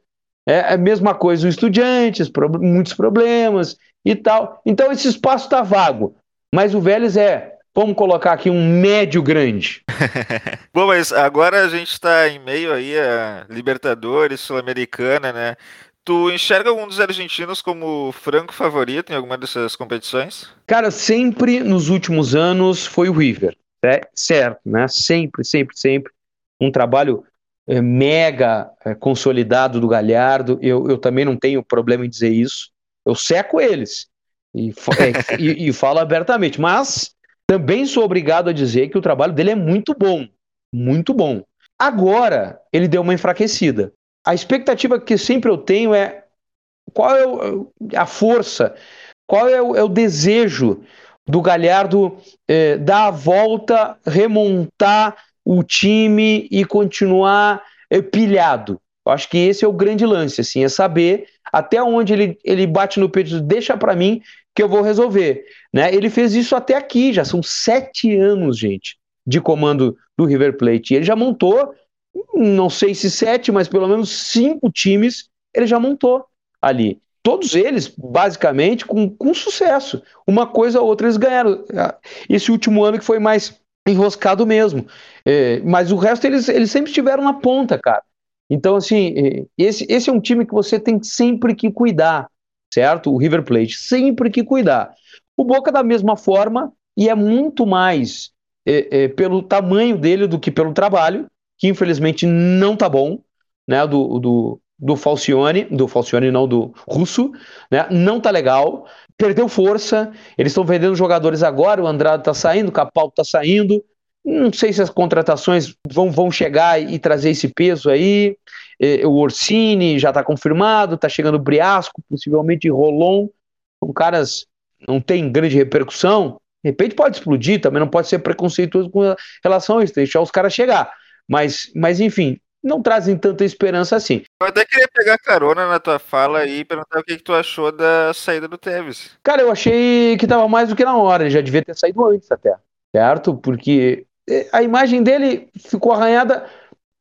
É, é a mesma coisa os estudiantes, pro, muitos problemas e tal. Então esse espaço está vago. Mas o Vélez é, vamos colocar aqui um médio grande. Bom, mas agora a gente está em meio aí a Libertadores, Sul-Americana, né? Tu enxerga algum dos argentinos como franco favorito em alguma dessas competições? Cara, sempre nos últimos anos foi o River, é, certo, né? Sempre, sempre, sempre um trabalho é, mega é, consolidado do Galhardo. Eu, eu também não tenho problema em dizer isso. Eu seco eles e, é, e, e falo abertamente, mas também sou obrigado a dizer que o trabalho dele é muito bom, muito bom. Agora ele deu uma enfraquecida. A expectativa que sempre eu tenho é qual é a força, qual é o, é o desejo do Galhardo é, dar a volta, remontar o time e continuar é, pilhado. Eu acho que esse é o grande lance, assim, é saber até onde ele, ele bate no peito, deixa para mim que eu vou resolver. Né? Ele fez isso até aqui, já são sete anos, gente, de comando do River Plate. E ele já montou, não sei se sete, mas pelo menos cinco times ele já montou ali. Todos eles, basicamente, com, com sucesso. Uma coisa ou outra eles ganharam. Esse último ano que foi mais enroscado mesmo. É, mas o resto eles, eles sempre estiveram na ponta, cara. Então, assim, é, esse, esse é um time que você tem sempre que cuidar, certo? O River Plate, sempre que cuidar. O Boca, da mesma forma, e é muito mais é, é, pelo tamanho dele do que pelo trabalho, que infelizmente não tá bom, né? Do, do, do Falcione, do Falcione não, do Russo, né? Não tá legal, perdeu força, eles estão vendendo jogadores agora, o Andrade tá saindo, o Capalto tá saindo, não sei se as contratações vão, vão chegar e trazer esse peso aí. É, o Orsini já está confirmado, está chegando o Briasco, possivelmente Rolon. São caras não tem grande repercussão. De repente pode explodir, também não pode ser preconceituoso com relação a isso, deixar os caras chegar. Mas, mas enfim, não trazem tanta esperança assim. Eu até queria pegar carona na tua fala e perguntar o que, que tu achou da saída do Tevez. Cara, eu achei que estava mais do que na hora, ele já devia ter saído antes até, certo? Porque a imagem dele ficou arranhada,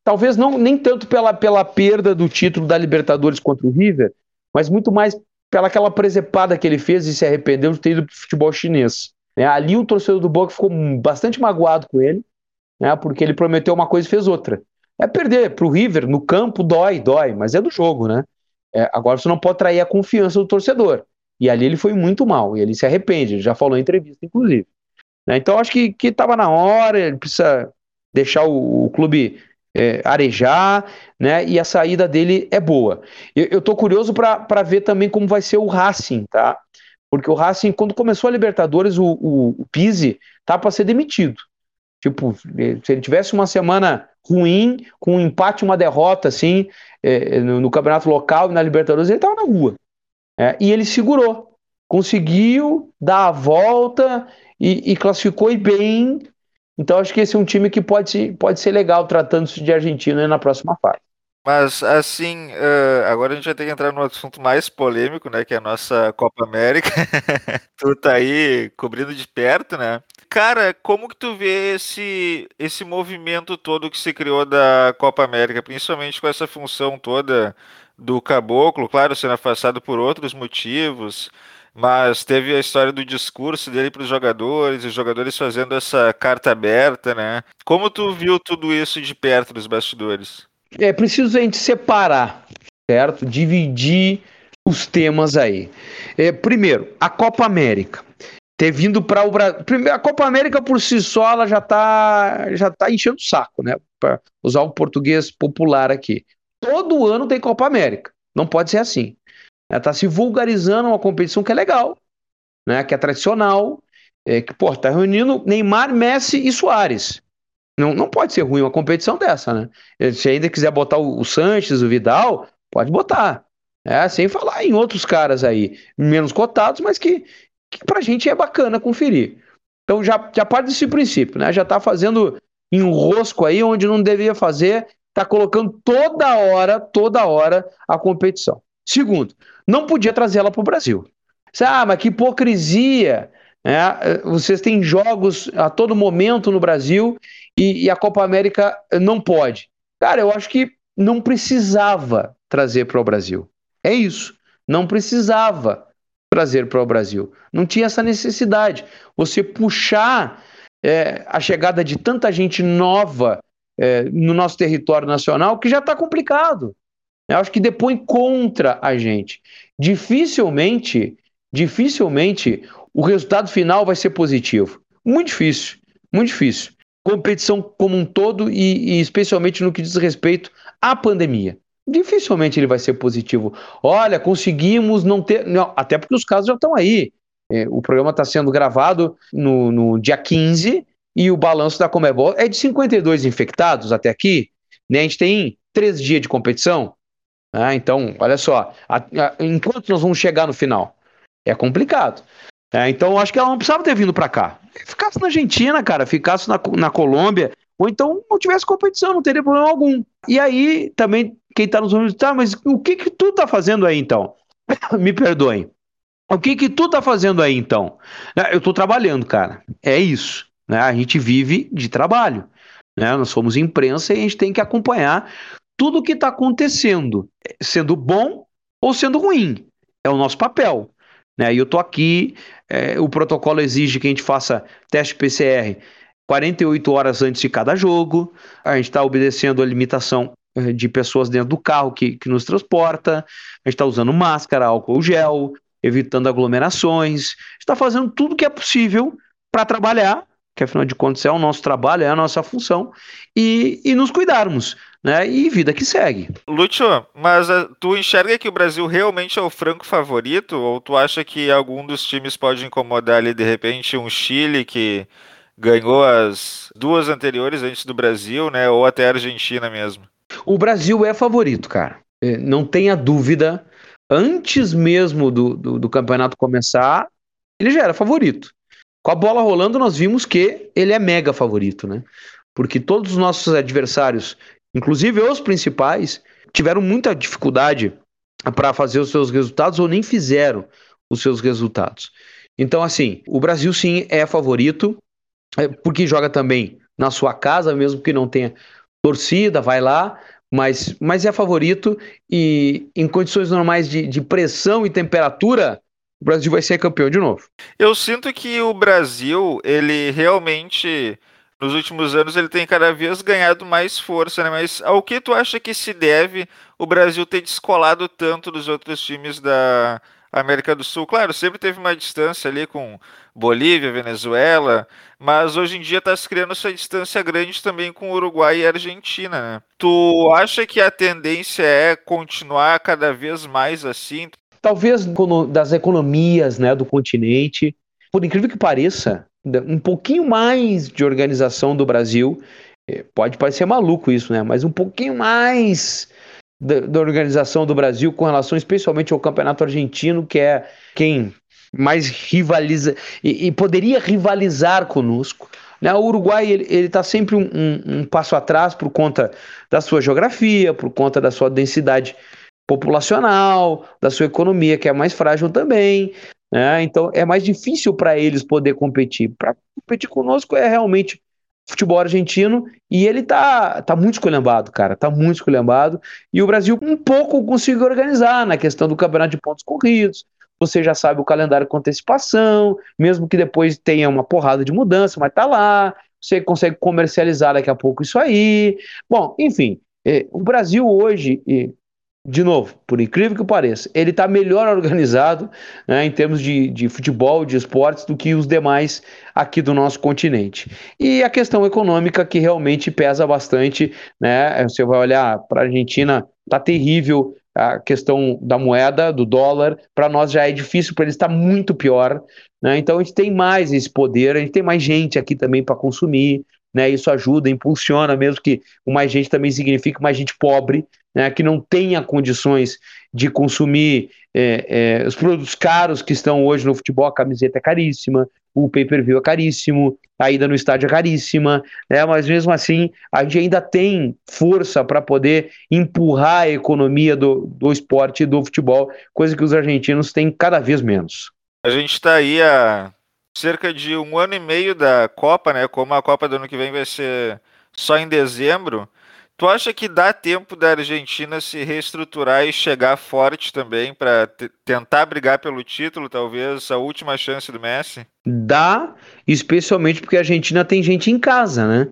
talvez não nem tanto pela, pela perda do título da Libertadores contra o River, mas muito mais pela aquela presepada que ele fez e se arrependeu de ter ido para futebol chinês. É, ali o torcedor do Boca ficou bastante magoado com ele, né, porque ele prometeu uma coisa e fez outra. É perder para o River no campo dói, dói, mas é do jogo, né? É, agora você não pode trair a confiança do torcedor. E ali ele foi muito mal, e ele se arrepende, ele já falou em entrevista, inclusive. Né? Então acho que estava na hora, ele precisa deixar o, o clube é, arejar, né? E a saída dele é boa. Eu, estou curioso para ver também como vai ser o Racing, tá? Porque o Racing, quando começou a Libertadores, o, o, o Pizzi tá para ser demitido. Tipo, se ele tivesse uma semana ruim, com um empate, uma derrota, assim, é, no, no, campeonato local e na Libertadores, ele estava na rua. É, e ele segurou, conseguiu dar a volta e, e classificou bem. Então acho que esse é um time que pode, pode ser legal tratando-se de Argentina na próxima fase. Mas, assim, uh, agora a gente vai ter que entrar no assunto mais polêmico, né? Que é a nossa Copa América. tu tá aí cobrindo de perto, né? Cara, como que tu vê esse, esse movimento todo que se criou da Copa América, principalmente com essa função toda do Caboclo, claro, sendo afastado por outros motivos, mas teve a história do discurso dele para os jogadores, os jogadores fazendo essa carta aberta, né? Como tu viu tudo isso de perto dos bastidores? É preciso a gente separar, certo? Dividir os temas aí. É, primeiro, a Copa América. Ter vindo para o Brasil. A Copa América por si só ela já está já tá enchendo o saco, né? Para usar o português popular aqui. Todo ano tem Copa América. Não pode ser assim. Está se vulgarizando uma competição que é legal, né? que é tradicional, é, que pô, tá reunindo Neymar, Messi e Soares. Não, não pode ser ruim uma competição dessa, né? Se ainda quiser botar o, o Sanches, o Vidal, pode botar. É, sem falar em outros caras aí, menos cotados, mas que, que pra gente é bacana conferir. Então já, já parte desse princípio, né? Já tá fazendo enrosco aí onde não devia fazer, tá colocando toda hora, toda hora a competição. Segundo, não podia trazer ela para o Brasil. Ah, mas que hipocrisia! É, vocês têm jogos a todo momento no Brasil e, e a Copa América não pode. Cara, eu acho que não precisava trazer para o Brasil. É isso. Não precisava trazer para o Brasil. Não tinha essa necessidade. Você puxar é, a chegada de tanta gente nova é, no nosso território nacional que já está complicado. Eu acho que depõe contra a gente. Dificilmente, dificilmente o resultado final vai ser positivo. Muito difícil, muito difícil. Competição como um todo e, e especialmente no que diz respeito à pandemia. Dificilmente ele vai ser positivo. Olha, conseguimos não ter. Não, até porque os casos já estão aí. É, o programa está sendo gravado no, no dia 15 e o balanço da Comebol é de 52 infectados até aqui. Né? A gente tem três dias de competição. Né? Então, olha só, a, a, enquanto nós vamos chegar no final? É complicado. É, então, acho que ela não precisava ter vindo para cá. Ficasse na Argentina, cara, ficasse na, na Colômbia, ou então não tivesse competição, não teria problema algum. E aí, também, quem tá nos Unidos, tá, mas o que que tu tá fazendo aí, então? Me perdoem. O que que tu tá fazendo aí, então? É, eu tô trabalhando, cara. É isso. Né? A gente vive de trabalho. Né? Nós somos imprensa e a gente tem que acompanhar tudo o que está acontecendo, sendo bom ou sendo ruim. É o nosso papel. Né? E eu estou aqui, é, o protocolo exige que a gente faça teste PCR 48 horas antes de cada jogo. A gente está obedecendo a limitação é, de pessoas dentro do carro que, que nos transporta. A gente está usando máscara, álcool gel, evitando aglomerações. está fazendo tudo que é possível para trabalhar, que afinal de contas é o nosso trabalho, é a nossa função, e, e nos cuidarmos né? E vida que segue. Lúcio, mas uh, tu enxerga que o Brasil realmente é o franco favorito? Ou tu acha que algum dos times pode incomodar ali, de repente, um Chile que ganhou as duas anteriores antes do Brasil, né? Ou até a Argentina mesmo? O Brasil é favorito, cara. É, não tenha dúvida. Antes mesmo do, do, do campeonato começar, ele já era favorito. Com a bola rolando, nós vimos que ele é mega favorito, né? Porque todos os nossos adversários inclusive os principais, tiveram muita dificuldade para fazer os seus resultados ou nem fizeram os seus resultados. Então, assim, o Brasil sim é favorito, é, porque joga também na sua casa, mesmo que não tenha torcida, vai lá, mas, mas é favorito e em condições normais de, de pressão e temperatura, o Brasil vai ser campeão de novo. Eu sinto que o Brasil, ele realmente nos últimos anos ele tem cada vez ganhado mais força, né? Mas ao que tu acha que se deve o Brasil ter descolado tanto dos outros times da América do Sul? Claro, sempre teve uma distância ali com Bolívia, Venezuela, mas hoje em dia está se criando essa distância grande também com Uruguai e Argentina, né? Tu acha que a tendência é continuar cada vez mais assim? Talvez das economias né, do continente. Por incrível que pareça, um pouquinho mais de organização do Brasil. É, pode parecer maluco isso, né? Mas um pouquinho mais da, da, organização do Brasil com relação especialmente ao campeonato argentino, que é quem mais rivaliza e, e poderia rivalizar conosco. Né? O Uruguai ele está sempre um, um, um passo atrás por conta da sua geografia, por conta da sua densidade populacional, da sua economia, que é mais frágil também. Né? Então é mais difícil para eles poder competir. Para competir conosco é realmente futebol argentino e ele tá, tá muito esculhambado, cara, tá muito esculhambado. E o Brasil um pouco conseguiu organizar na questão do campeonato de pontos corridos. Você já sabe o calendário com antecipação, mesmo que depois tenha uma porrada de mudança, mas tá lá. Você consegue comercializar daqui a pouco isso aí. Bom, enfim, é, o Brasil hoje de novo, por incrível que pareça, ele está melhor organizado né, em termos de, de futebol, de esportes, do que os demais aqui do nosso continente. E a questão econômica que realmente pesa bastante, né? Você vai olhar para a Argentina, tá terrível a questão da moeda, do dólar, para nós já é difícil, para eles está muito pior. Né? Então a gente tem mais esse poder, a gente tem mais gente aqui também para consumir, né? Isso ajuda, impulsiona, mesmo que o mais gente também signifique mais gente pobre, né? que não tenha condições de consumir é, é, os produtos caros que estão hoje no futebol, a camiseta é caríssima, o pay-per-view é caríssimo, a ida no estádio é caríssima, né? mas mesmo assim a gente ainda tem força para poder empurrar a economia do, do esporte e do futebol, coisa que os argentinos têm cada vez menos. A gente está aí a cerca de um ano e meio da Copa, né? Como a Copa do ano que vem vai ser só em dezembro. Tu acha que dá tempo da Argentina se reestruturar e chegar forte também para tentar brigar pelo título, talvez a última chance do Messi? Dá, especialmente porque a Argentina tem gente em casa, né?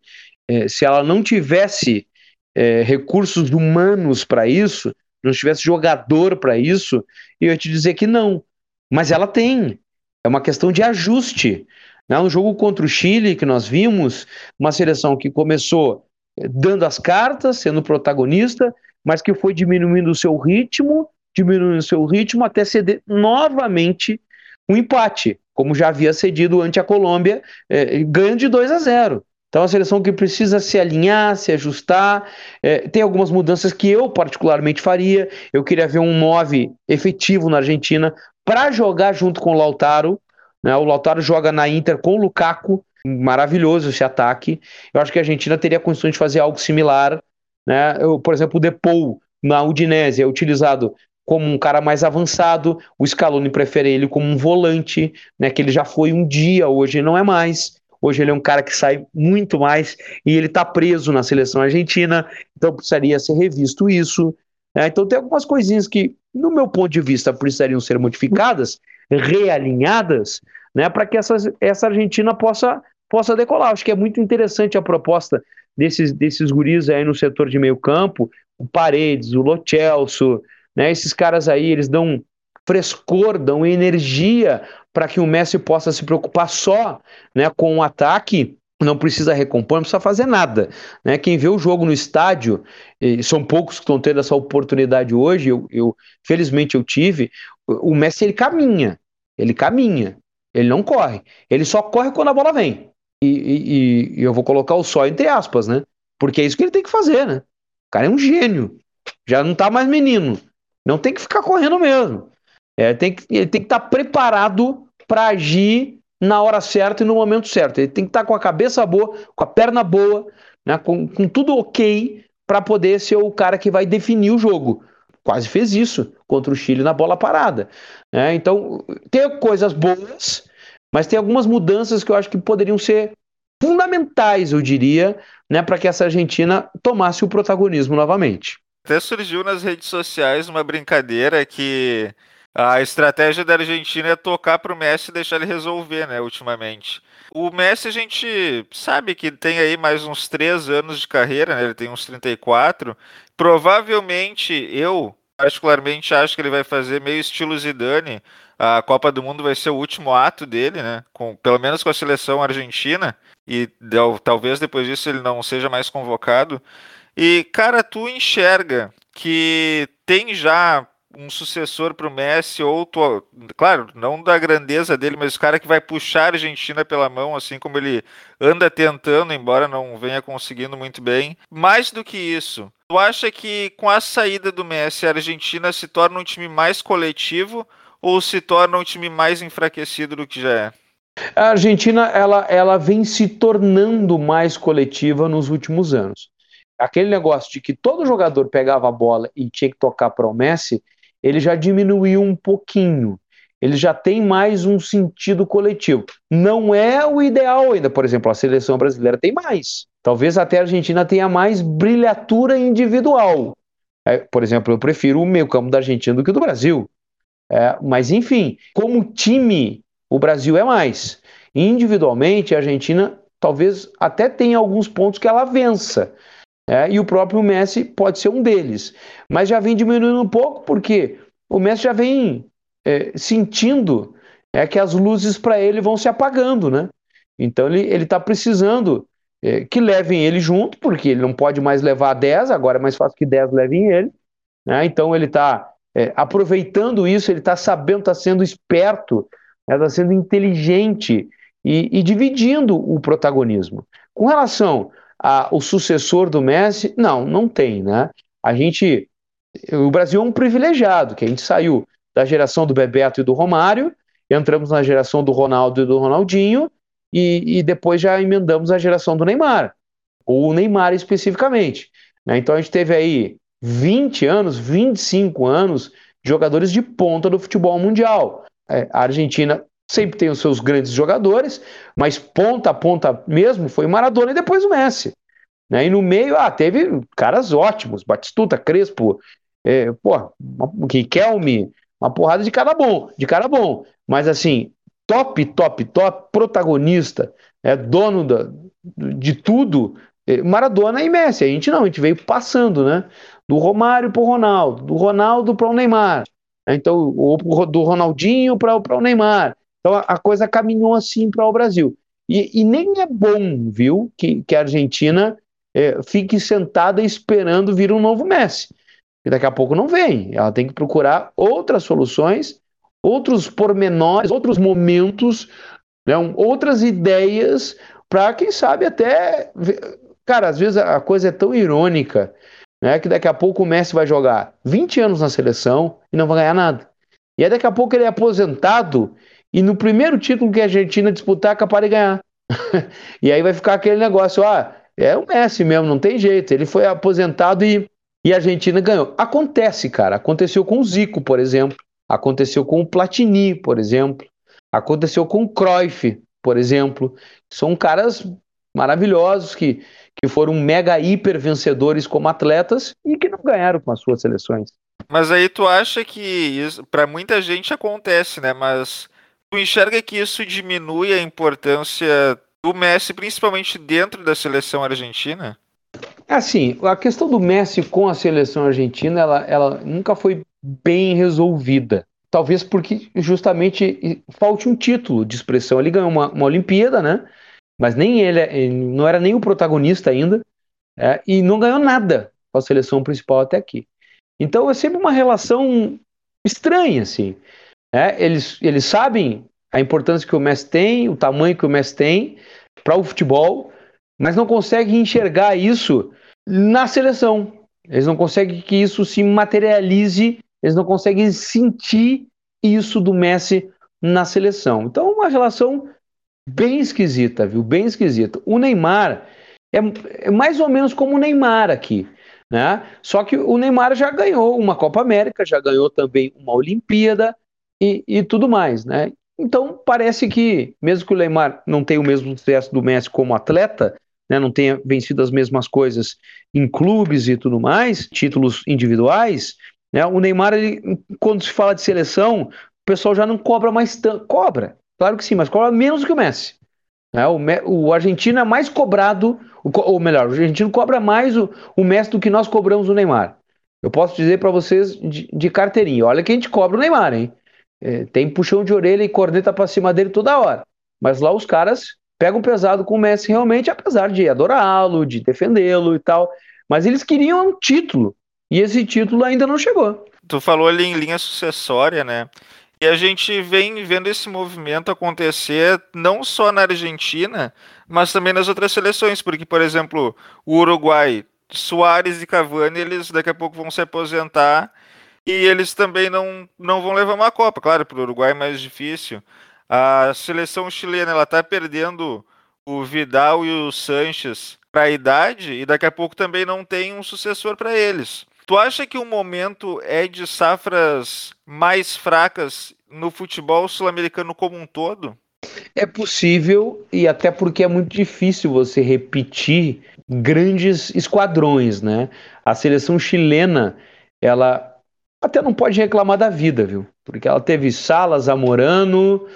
É, se ela não tivesse é, recursos humanos para isso, não tivesse jogador para isso, eu ia te dizer que não. Mas ela tem. É uma questão de ajuste. Né? No jogo contra o Chile, que nós vimos, uma seleção que começou eh, dando as cartas, sendo protagonista, mas que foi diminuindo o seu ritmo, diminuindo o seu ritmo até ceder novamente um empate, como já havia cedido ante a Colômbia, eh, ganhando de 2 a 0. Então, é uma seleção que precisa se alinhar, se ajustar. É, tem algumas mudanças que eu, particularmente, faria. Eu queria ver um 9 efetivo na Argentina para jogar junto com o Lautaro. Né? O Lautaro joga na Inter com o Lukaku, maravilhoso esse ataque. Eu acho que a Argentina teria condições de fazer algo similar. Né? Eu, por exemplo, o Depou na Udinese é utilizado como um cara mais avançado, o Scaloni prefere ele como um volante, né, que ele já foi um dia, hoje não é mais. Hoje ele é um cara que sai muito mais e ele está preso na seleção argentina, então precisaria ser revisto isso. Né? Então tem algumas coisinhas que no meu ponto de vista, precisariam ser modificadas, realinhadas, né, para que essa, essa Argentina possa, possa decolar. Acho que é muito interessante a proposta desses, desses guris aí no setor de meio campo, o Paredes, o Lo Celso, né, esses caras aí, eles dão frescor, dão energia para que o Messi possa se preocupar só né, com o ataque não precisa recompor, não precisa fazer nada. Né? Quem vê o jogo no estádio, são poucos que estão tendo essa oportunidade hoje, eu, eu, felizmente eu tive, o Messi ele caminha, ele caminha, ele não corre, ele só corre quando a bola vem. E, e, e, eu vou colocar o só entre aspas, né? Porque é isso que ele tem que fazer, né? O cara é um gênio, já não tá mais menino, não tem que ficar correndo mesmo. É, tem que, ele tem que estar tá preparado para agir na hora certa e no momento certo. Ele tem que estar com a cabeça boa, com a perna boa, né, com, com tudo ok para poder ser o cara que vai definir o jogo. Quase fez isso contra o Chile na bola parada. Né? Então, tem coisas boas, mas tem algumas mudanças que eu acho que poderiam ser fundamentais, eu diria, né, para que essa Argentina tomasse o protagonismo novamente. Até surgiu nas redes sociais uma brincadeira que a estratégia da Argentina é tocar para o Messi e deixar ele resolver, né, ultimamente. O Messi a gente sabe que tem aí mais uns três anos de carreira, né, ele tem uns 34. Provavelmente eu, particularmente, acho que ele vai fazer meio estilo Zidane. A Copa do Mundo vai ser o último ato dele, né, com, pelo menos com a seleção argentina. E talvez depois disso ele não seja mais convocado. E, cara, tu enxerga que tem já um sucessor para o Messi, ou tu, claro, não da grandeza dele, mas o cara que vai puxar a Argentina pela mão, assim como ele anda tentando, embora não venha conseguindo muito bem. Mais do que isso, tu acha que com a saída do Messi a Argentina se torna um time mais coletivo ou se torna um time mais enfraquecido do que já é? A Argentina ela, ela vem se tornando mais coletiva nos últimos anos. Aquele negócio de que todo jogador pegava a bola e tinha que tocar para o Messi, ele já diminuiu um pouquinho. Ele já tem mais um sentido coletivo. Não é o ideal ainda. Por exemplo, a seleção brasileira tem mais. Talvez até a Argentina tenha mais brilhatura individual. É, por exemplo, eu prefiro o meio campo da Argentina do que o do Brasil. É, mas, enfim, como time, o Brasil é mais. Individualmente, a Argentina talvez até tenha alguns pontos que ela vença. É, e o próprio Messi pode ser um deles. Mas já vem diminuindo um pouco, porque o Messi já vem é, sentindo é, que as luzes para ele vão se apagando, né? Então ele está precisando é, que levem ele junto, porque ele não pode mais levar 10, agora é mais fácil que 10 levem ele. Né? Então ele está é, aproveitando isso, ele está sabendo, está sendo esperto, está né? sendo inteligente e, e, dividindo o protagonismo. Com relação ao sucessor do Messi, não, não tem, né? A gente, o Brasil é um privilegiado, que a gente saiu da geração do Bebeto e do Romário, entramos na geração do Ronaldo e do Ronaldinho, e, e depois já emendamos a geração do Neymar, ou o Neymar especificamente. Né? Então a gente teve aí 20 anos, 25 anos de jogadores de ponta do futebol mundial. É, a Argentina sempre tem os seus grandes jogadores, mas ponta a ponta mesmo foi Maradona e depois o Messi. Né? E no meio, ah, teve caras ótimos, Batistuta, Crespo, é, pô, Riquelme, uma porrada de cara bom, de cara bom. Mas assim, top, top, top, protagonista, é dono da, de tudo, é, Maradona e Messi. A gente não, a gente veio passando, né? Do Romário para o Ronaldo, do Ronaldo para o Neymar. Então, o, do Ronaldinho para o Neymar. Então, a, a, coisa caminhou assim para o Brasil. E, e, nem é bom, viu, que, que a Argentina é, fique sentada esperando vir um novo Messi. E daqui a pouco não vem. Ela tem que procurar outras soluções outros pormenores, outros momentos, né, outras ideias, para quem sabe até. Cara, às vezes a coisa é tão irônica né, que daqui a pouco o Messi vai jogar 20 anos na seleção e não vai ganhar nada. E aí daqui a pouco ele é aposentado e no primeiro título que a Argentina disputar, é capaz de ganhar. e aí vai ficar aquele negócio, ah, é o Messi mesmo, não tem jeito. Ele foi aposentado e, e a Argentina ganhou. Acontece, cara. Aconteceu com o Zico, por exemplo. Aconteceu com o Platini, por exemplo. Aconteceu com o Cruyff, por exemplo. São caras maravilhosos que, que foram mega hiper vencedores como atletas e que não ganharam com as suas seleções. Mas aí tu acha que para muita gente acontece, né? Mas tu enxerga que isso diminui a importância do Messi, principalmente dentro da seleção argentina? Assim, a questão do Messi com a seleção argentina, ela, ela nunca foi bem resolvida. Talvez porque justamente falte um título de expressão. Ele ganhou uma, uma Olimpíada, né? Mas nem ele, ele não era nem o protagonista ainda, é, e não ganhou nada com a seleção principal até aqui. Então é sempre uma relação estranha, assim. É, eles, eles sabem a importância que o Messi tem, o tamanho que o Messi tem para o futebol, mas não conseguem enxergar isso na seleção. Eles não conseguem que isso se materialize eles não conseguem sentir isso do Messi na seleção. Então, uma relação bem esquisita, viu? Bem esquisita. O Neymar é, é mais ou menos como o Neymar aqui. Né? Só que o Neymar já ganhou uma Copa América, já ganhou também uma Olimpíada e, e tudo mais, né? Então parece que, mesmo que o Neymar não tenha o mesmo sucesso do Messi como atleta, né, não tenha vencido as mesmas coisas em clubes e tudo mais, títulos individuais, né? O Neymar, ele, quando se fala de seleção, o pessoal já não cobra mais tanto. Cobra, claro que sim, mas cobra menos que o Messi. Né? O, o argentino é mais cobrado, ou melhor, o argentino cobra mais o, o Messi do que nós cobramos o Neymar. Eu posso dizer para vocês de, de, carteirinha: olha que a gente cobra o Neymar, hein? É, tem puxão de orelha e corneta para cima dele toda hora. Mas lá os caras pegam pesado com o Messi realmente, apesar de adorá-lo, de defendê-lo e tal. Mas eles queriam um título. E esse título ainda não chegou. Tu falou ali em linha sucessória, né? E a gente vem vendo esse movimento acontecer não só na Argentina, mas também nas outras seleções, porque, por exemplo, o Uruguai, Soares e Cavani, eles daqui a pouco vão se aposentar e eles também não, não vão levar uma Copa. Claro, para o Uruguai é mais difícil. A seleção chilena ela está perdendo o Vidal e o Sanches para a idade e daqui a pouco também não tem um sucessor para eles. Tu acha que o momento é de safras mais fracas no futebol sul-americano como um todo? É possível, e até porque é muito difícil você repetir grandes esquadrões, né? A seleção chilena, ela até não pode reclamar da vida, viu? Porque ela teve Salas, Zamorano,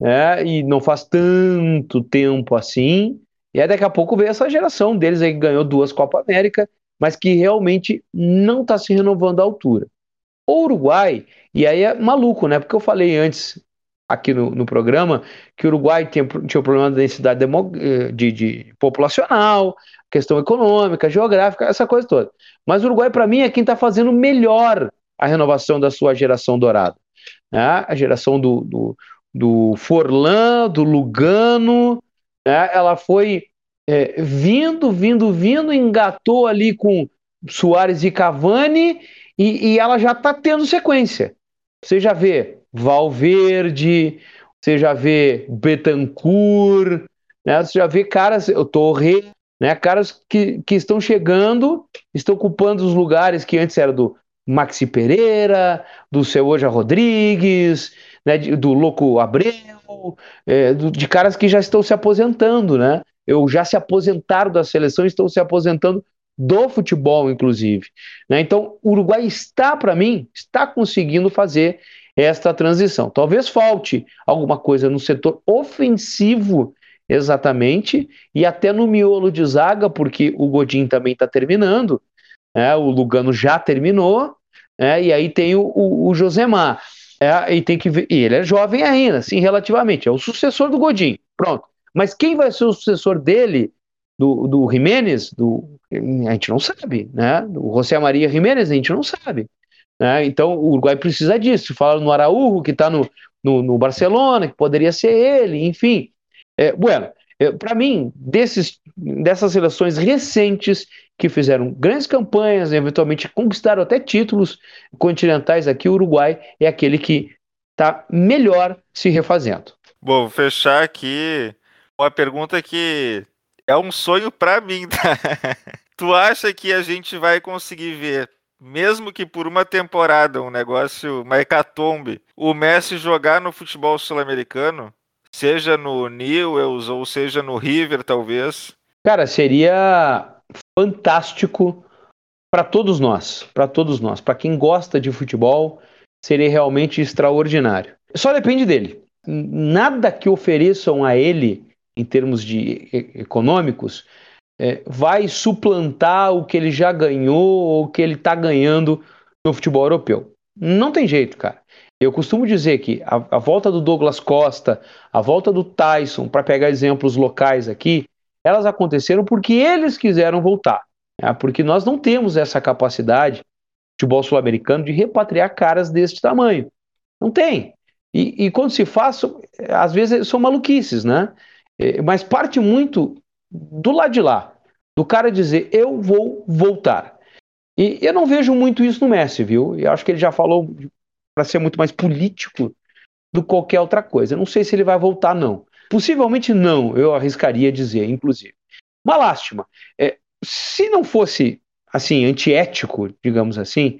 né? e não faz tanto tempo assim, E aí daqui a pouco veio essa geração deles aí que ganhou duas Copa América, mas que realmente não está se renovando à altura. O Uruguai, e aí é maluco, né? Porque eu falei antes aqui no, no programa que o Uruguai tinha, tinha um problema da densidade eh, de, de, populacional, questão econômica, geográfica, essa coisa toda. Mas o Uruguai, para mim, é quem está fazendo melhor a renovação da sua geração dourada. Né? A geração do, do, do Forlan, do Lugano, né? ela foi é, vindo, vindo, vindo, engatou ali com Soares e Cavani e, e ela já está tendo sequência. Você já vê Valverde, você já vê Betancourt, né? você já vê caras, o Torre, né? caras que, que estão chegando, estão ocupando os lugares que antes era do Maxi Pereira, do Ceuja Rodrigues, né? do Louco Abreu, é, do, de caras que já estão se aposentando, né? Eu já se aposentaram da seleção, estão se aposentando do futebol, inclusive. Né? Então, o Uruguai está, para mim, está conseguindo fazer esta transição. Talvez falte alguma coisa no setor ofensivo, exatamente, e até no miolo de zaga, porque o Godin também está terminando, né? o Lugano já terminou, né? e aí tem o, o, o Josemar. É, e tem que ver, e ele é jovem ainda, sim, relativamente, é o sucessor do Godin, pronto. Mas quem vai ser o sucessor dele, do, do Jiménez, do, a gente não sabe, né? O José Maria Jiménez, a gente não sabe. Né? Então o Uruguai precisa disso. Fala no Araújo, que está no, no, no, Barcelona, que poderia ser ele, enfim. É, bueno, é, para mim, desses, dessas seleções recentes que fizeram grandes campanhas, eventualmente conquistaram até títulos continentais aqui, o Uruguai é aquele que está melhor se refazendo. Bom, vou fechar aqui uma pergunta que é um sonho para mim, tá? tu acha que a gente vai conseguir ver mesmo que por uma temporada, um negócio, uma hecatombe, o Messi jogar no futebol sul-americano, seja no Newells ou seja no River, talvez. Cara, seria fantástico para todos nós, para todos nós, para quem gosta de futebol, seria realmente extraordinário. Só depende dele. Nada que ofereçam a ele em termos de econômicos é, vai suplantar o que ele já ganhou ou o que ele está ganhando no futebol europeu. Não tem jeito, cara. Eu costumo dizer que a, a volta do Douglas Costa, a volta do Tyson, para pegar exemplos locais aqui, elas aconteceram porque eles quiseram voltar. Né? Porque nós não temos essa capacidade, futebol sul-americano, de repatriar caras deste tamanho. Não tem. E, e, quando se faz, às vezes são maluquices, né? É, mas parte muito do lado de lá, do cara dizer eu vou voltar. E eu não vejo muito isso no Messi, viu? Eu acho que ele já falou para ser muito mais político do que qualquer outra coisa. Eu não sei se ele vai voltar, não. Possivelmente não, eu arriscaria dizer, inclusive. Uma lástima. É, se não fosse assim antiético, digamos assim,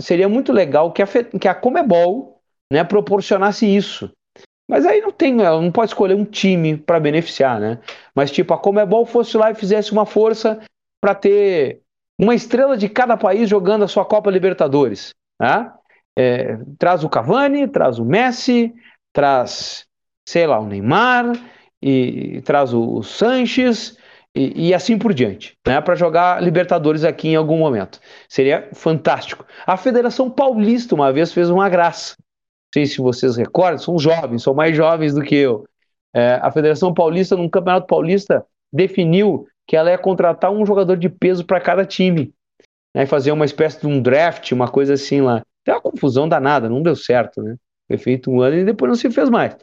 seria muito legal que a, que a Comebol né, proporcionasse isso. Mas aí não tem, ela não pode escolher um time para beneficiar, né? Mas tipo, a Comebol fosse lá e fizesse uma força para ter uma estrela de cada país jogando a sua Copa Libertadores, né? É, traz o Cavani, traz o Messi, traz, sei lá, o Neymar, e, traz o, Sanches, e, e, assim por diante, né, para jogar Libertadores aqui em algum momento. Seria fantástico. A Federação Paulista uma vez fez uma graça sei se vocês recordam, são jovens, são mais jovens do que eu. É, a Federação Paulista, no Campeonato Paulista, definiu que ela ia contratar um jogador de peso para cada time. Né, fazer uma espécie de um draft, uma coisa assim lá. Tem uma confusão danada, não deu certo, né? Foi feito um ano e depois não se fez mais.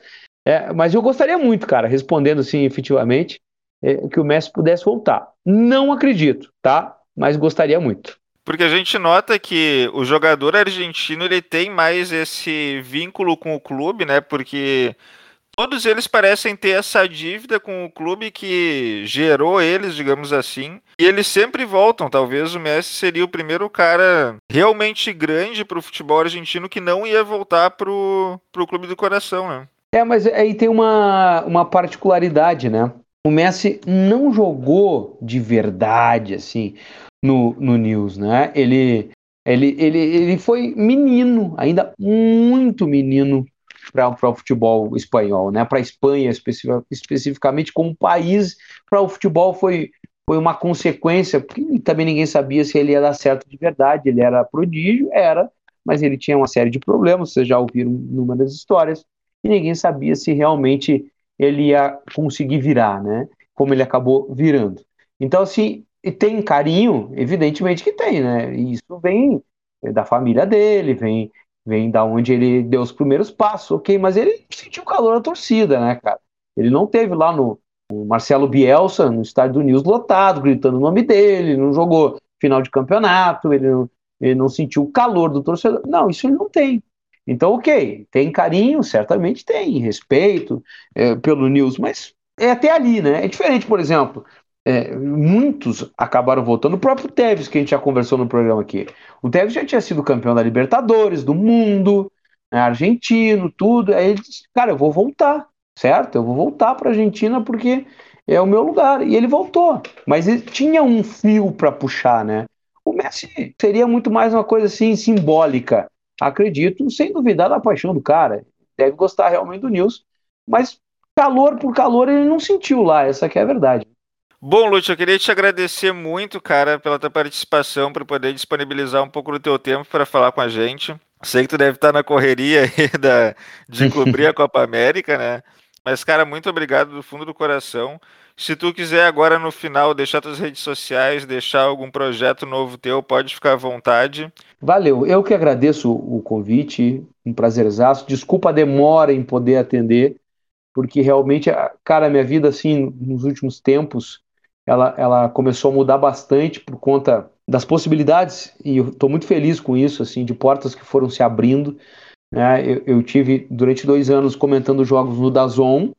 É, mas eu gostaria muito, cara, respondendo assim efetivamente, é, que o Messi pudesse voltar. Não acredito, tá? Mas gostaria muito. Porque a gente nota que o jogador argentino ele tem mais esse vínculo com o clube, né? Porque todos eles parecem ter essa dívida com o clube que gerou eles, digamos assim. E eles sempre voltam. Talvez o Messi seria o primeiro cara realmente grande para o futebol argentino que não ia voltar para o clube do coração, né? É, mas aí tem uma, uma particularidade, né? O Messi não jogou de verdade, assim no, no News, né? Ele, ele, ele, ele foi menino, ainda muito menino, para o futebol espanhol, né? Para a Espanha especificamente como país, para o futebol foi foi uma consequência, porque também ninguém sabia se ele ia dar certo de verdade. Ele era prodígio, era, mas ele tinha uma série de problemas. Vocês já ouviram inúmeras histórias e ninguém sabia se realmente ele ia conseguir virar, né? Como ele acabou virando. Então, assim, tem carinho, evidentemente que tem, né? E isso vem da família dele, vem vem da onde ele deu os primeiros passos, ok, mas ele sentiu calor da torcida, né, cara? Ele não teve lá no, no Marcelo Bielsa, no estádio do News lotado, gritando o nome dele, não jogou final de campeonato, ele não, ele não sentiu o calor do torcedor. Não, isso ele não tem. Então, ok, tem carinho, certamente tem, respeito é, pelo News, mas é até ali, né? É diferente, por exemplo, é, muitos acabaram voltando. O próprio Tevez, que a gente já conversou no programa aqui. O Tevez já tinha sido campeão da Libertadores, do mundo, né, argentino, tudo. Aí ele disse, cara, eu vou voltar, certo? Eu vou voltar para a Argentina porque é o meu lugar. E ele voltou. Mas ele tinha um fio para puxar, né? O Messi seria muito mais uma coisa assim simbólica. Acredito, sem duvidar da paixão do cara. Deve gostar realmente do Nils. Mas calor por calor ele não sentiu lá, essa que é a verdade. Bom, Lúcio, eu queria te agradecer muito, cara, pela tua participação, por poder disponibilizar um pouco do teu tempo para falar com a gente. Sei que tu deve estar na correria aí da, de cobrir a Copa América, né? Mas, cara, muito obrigado do fundo do coração. Se tu quiser agora no final deixar tuas redes sociais, deixar algum projeto novo teu, pode ficar à vontade. Valeu, eu que agradeço o convite, um prazerzaço. Desculpa a demora em poder atender, porque realmente, cara, minha vida assim nos últimos tempos ela, ela começou a mudar bastante por conta das possibilidades, e eu estou muito feliz com isso, assim, de portas que foram se abrindo. Né? Eu, eu tive, durante dois anos, comentando jogos no Dazon,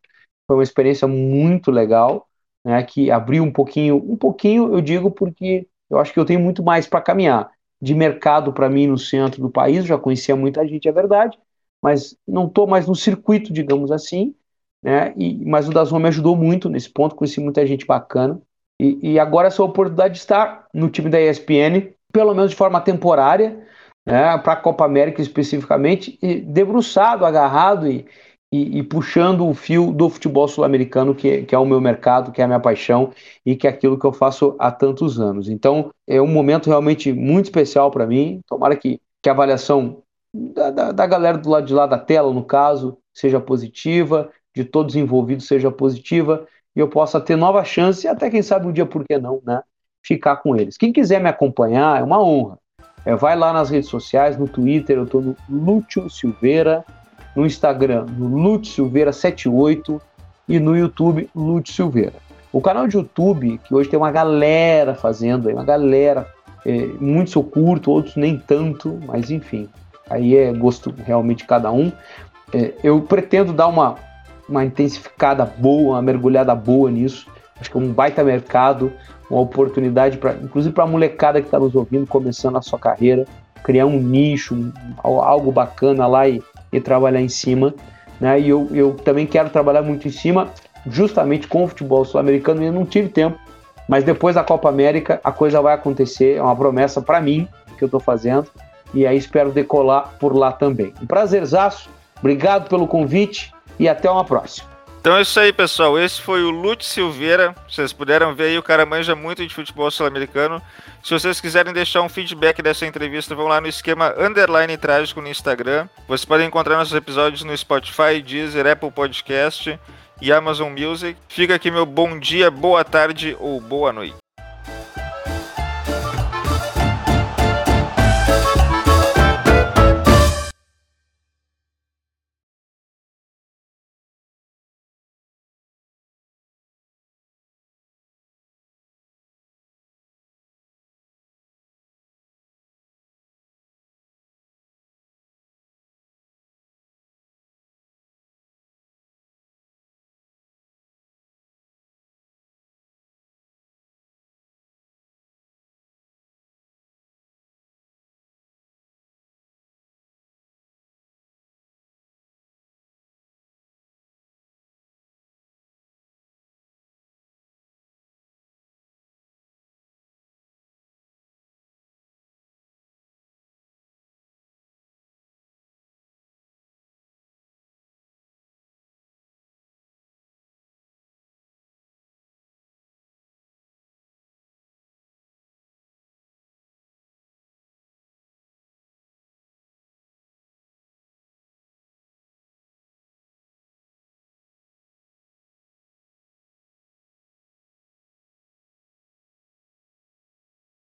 foi uma experiência muito legal, né? que abriu um pouquinho, um pouquinho, eu digo, porque eu acho que eu tenho muito mais para caminhar. De mercado para mim no centro do país, já conhecia muita gente, é verdade, mas não estou mais no circuito, digamos assim, né? E, mas o Dazon me ajudou muito nesse ponto, conheci muita gente bacana. E, e agora essa oportunidade de estar no time da ESPN, pelo menos de forma temporária, né, para a Copa América especificamente, e debruçado, agarrado e, e, e, puxando o fio do futebol sul-americano, que, que, é o meu mercado, que é a minha paixão e que é aquilo que eu faço há tantos anos. Então, é um momento realmente muito especial para mim. Tomara que, que a avaliação da, da, da, galera do lado de lá da tela, no caso, seja positiva, de todos envolvidos seja positiva e eu possa ter nova chance e até quem sabe um dia, por que não, né? Ficar com eles. Quem quiser me acompanhar, é uma honra. É, vai lá nas redes sociais, no Twitter, eu estou no Lúcio Silveira, no Instagram, no Lúcio Silveira 78 e no YouTube, Lúcio Silveira. O canal de YouTube, que hoje tem uma galera fazendo uma galera, é, muitos eu curto, outros nem tanto, mas enfim, aí é gosto realmente de cada um. É, eu pretendo dar uma uma intensificada boa, uma mergulhada boa nisso. Acho que é um baita mercado, uma oportunidade para, inclusive para a molecada que está nos ouvindo, começando a sua carreira, criar um nicho, um, algo bacana lá e, e trabalhar em cima. Né? E eu, eu também quero trabalhar muito em cima, justamente com o futebol sul-americano. Eu não tive tempo, mas depois da Copa América a coisa vai acontecer. É uma promessa para mim que eu estou fazendo. E aí espero decolar por lá também. Um prazerzaço. Obrigado pelo convite e até uma próxima. Então é isso aí, pessoal. Esse foi o Lute Silveira. Vocês puderam ver aí, o cara manja muito de futebol sul-americano. Se vocês quiserem deixar um feedback dessa entrevista, vão lá no esquema Underline Trágico no Instagram. Vocês podem encontrar nossos episódios no Spotify, Deezer, Apple Podcast e Amazon Music. Fica aqui meu bom dia, boa tarde ou boa noite.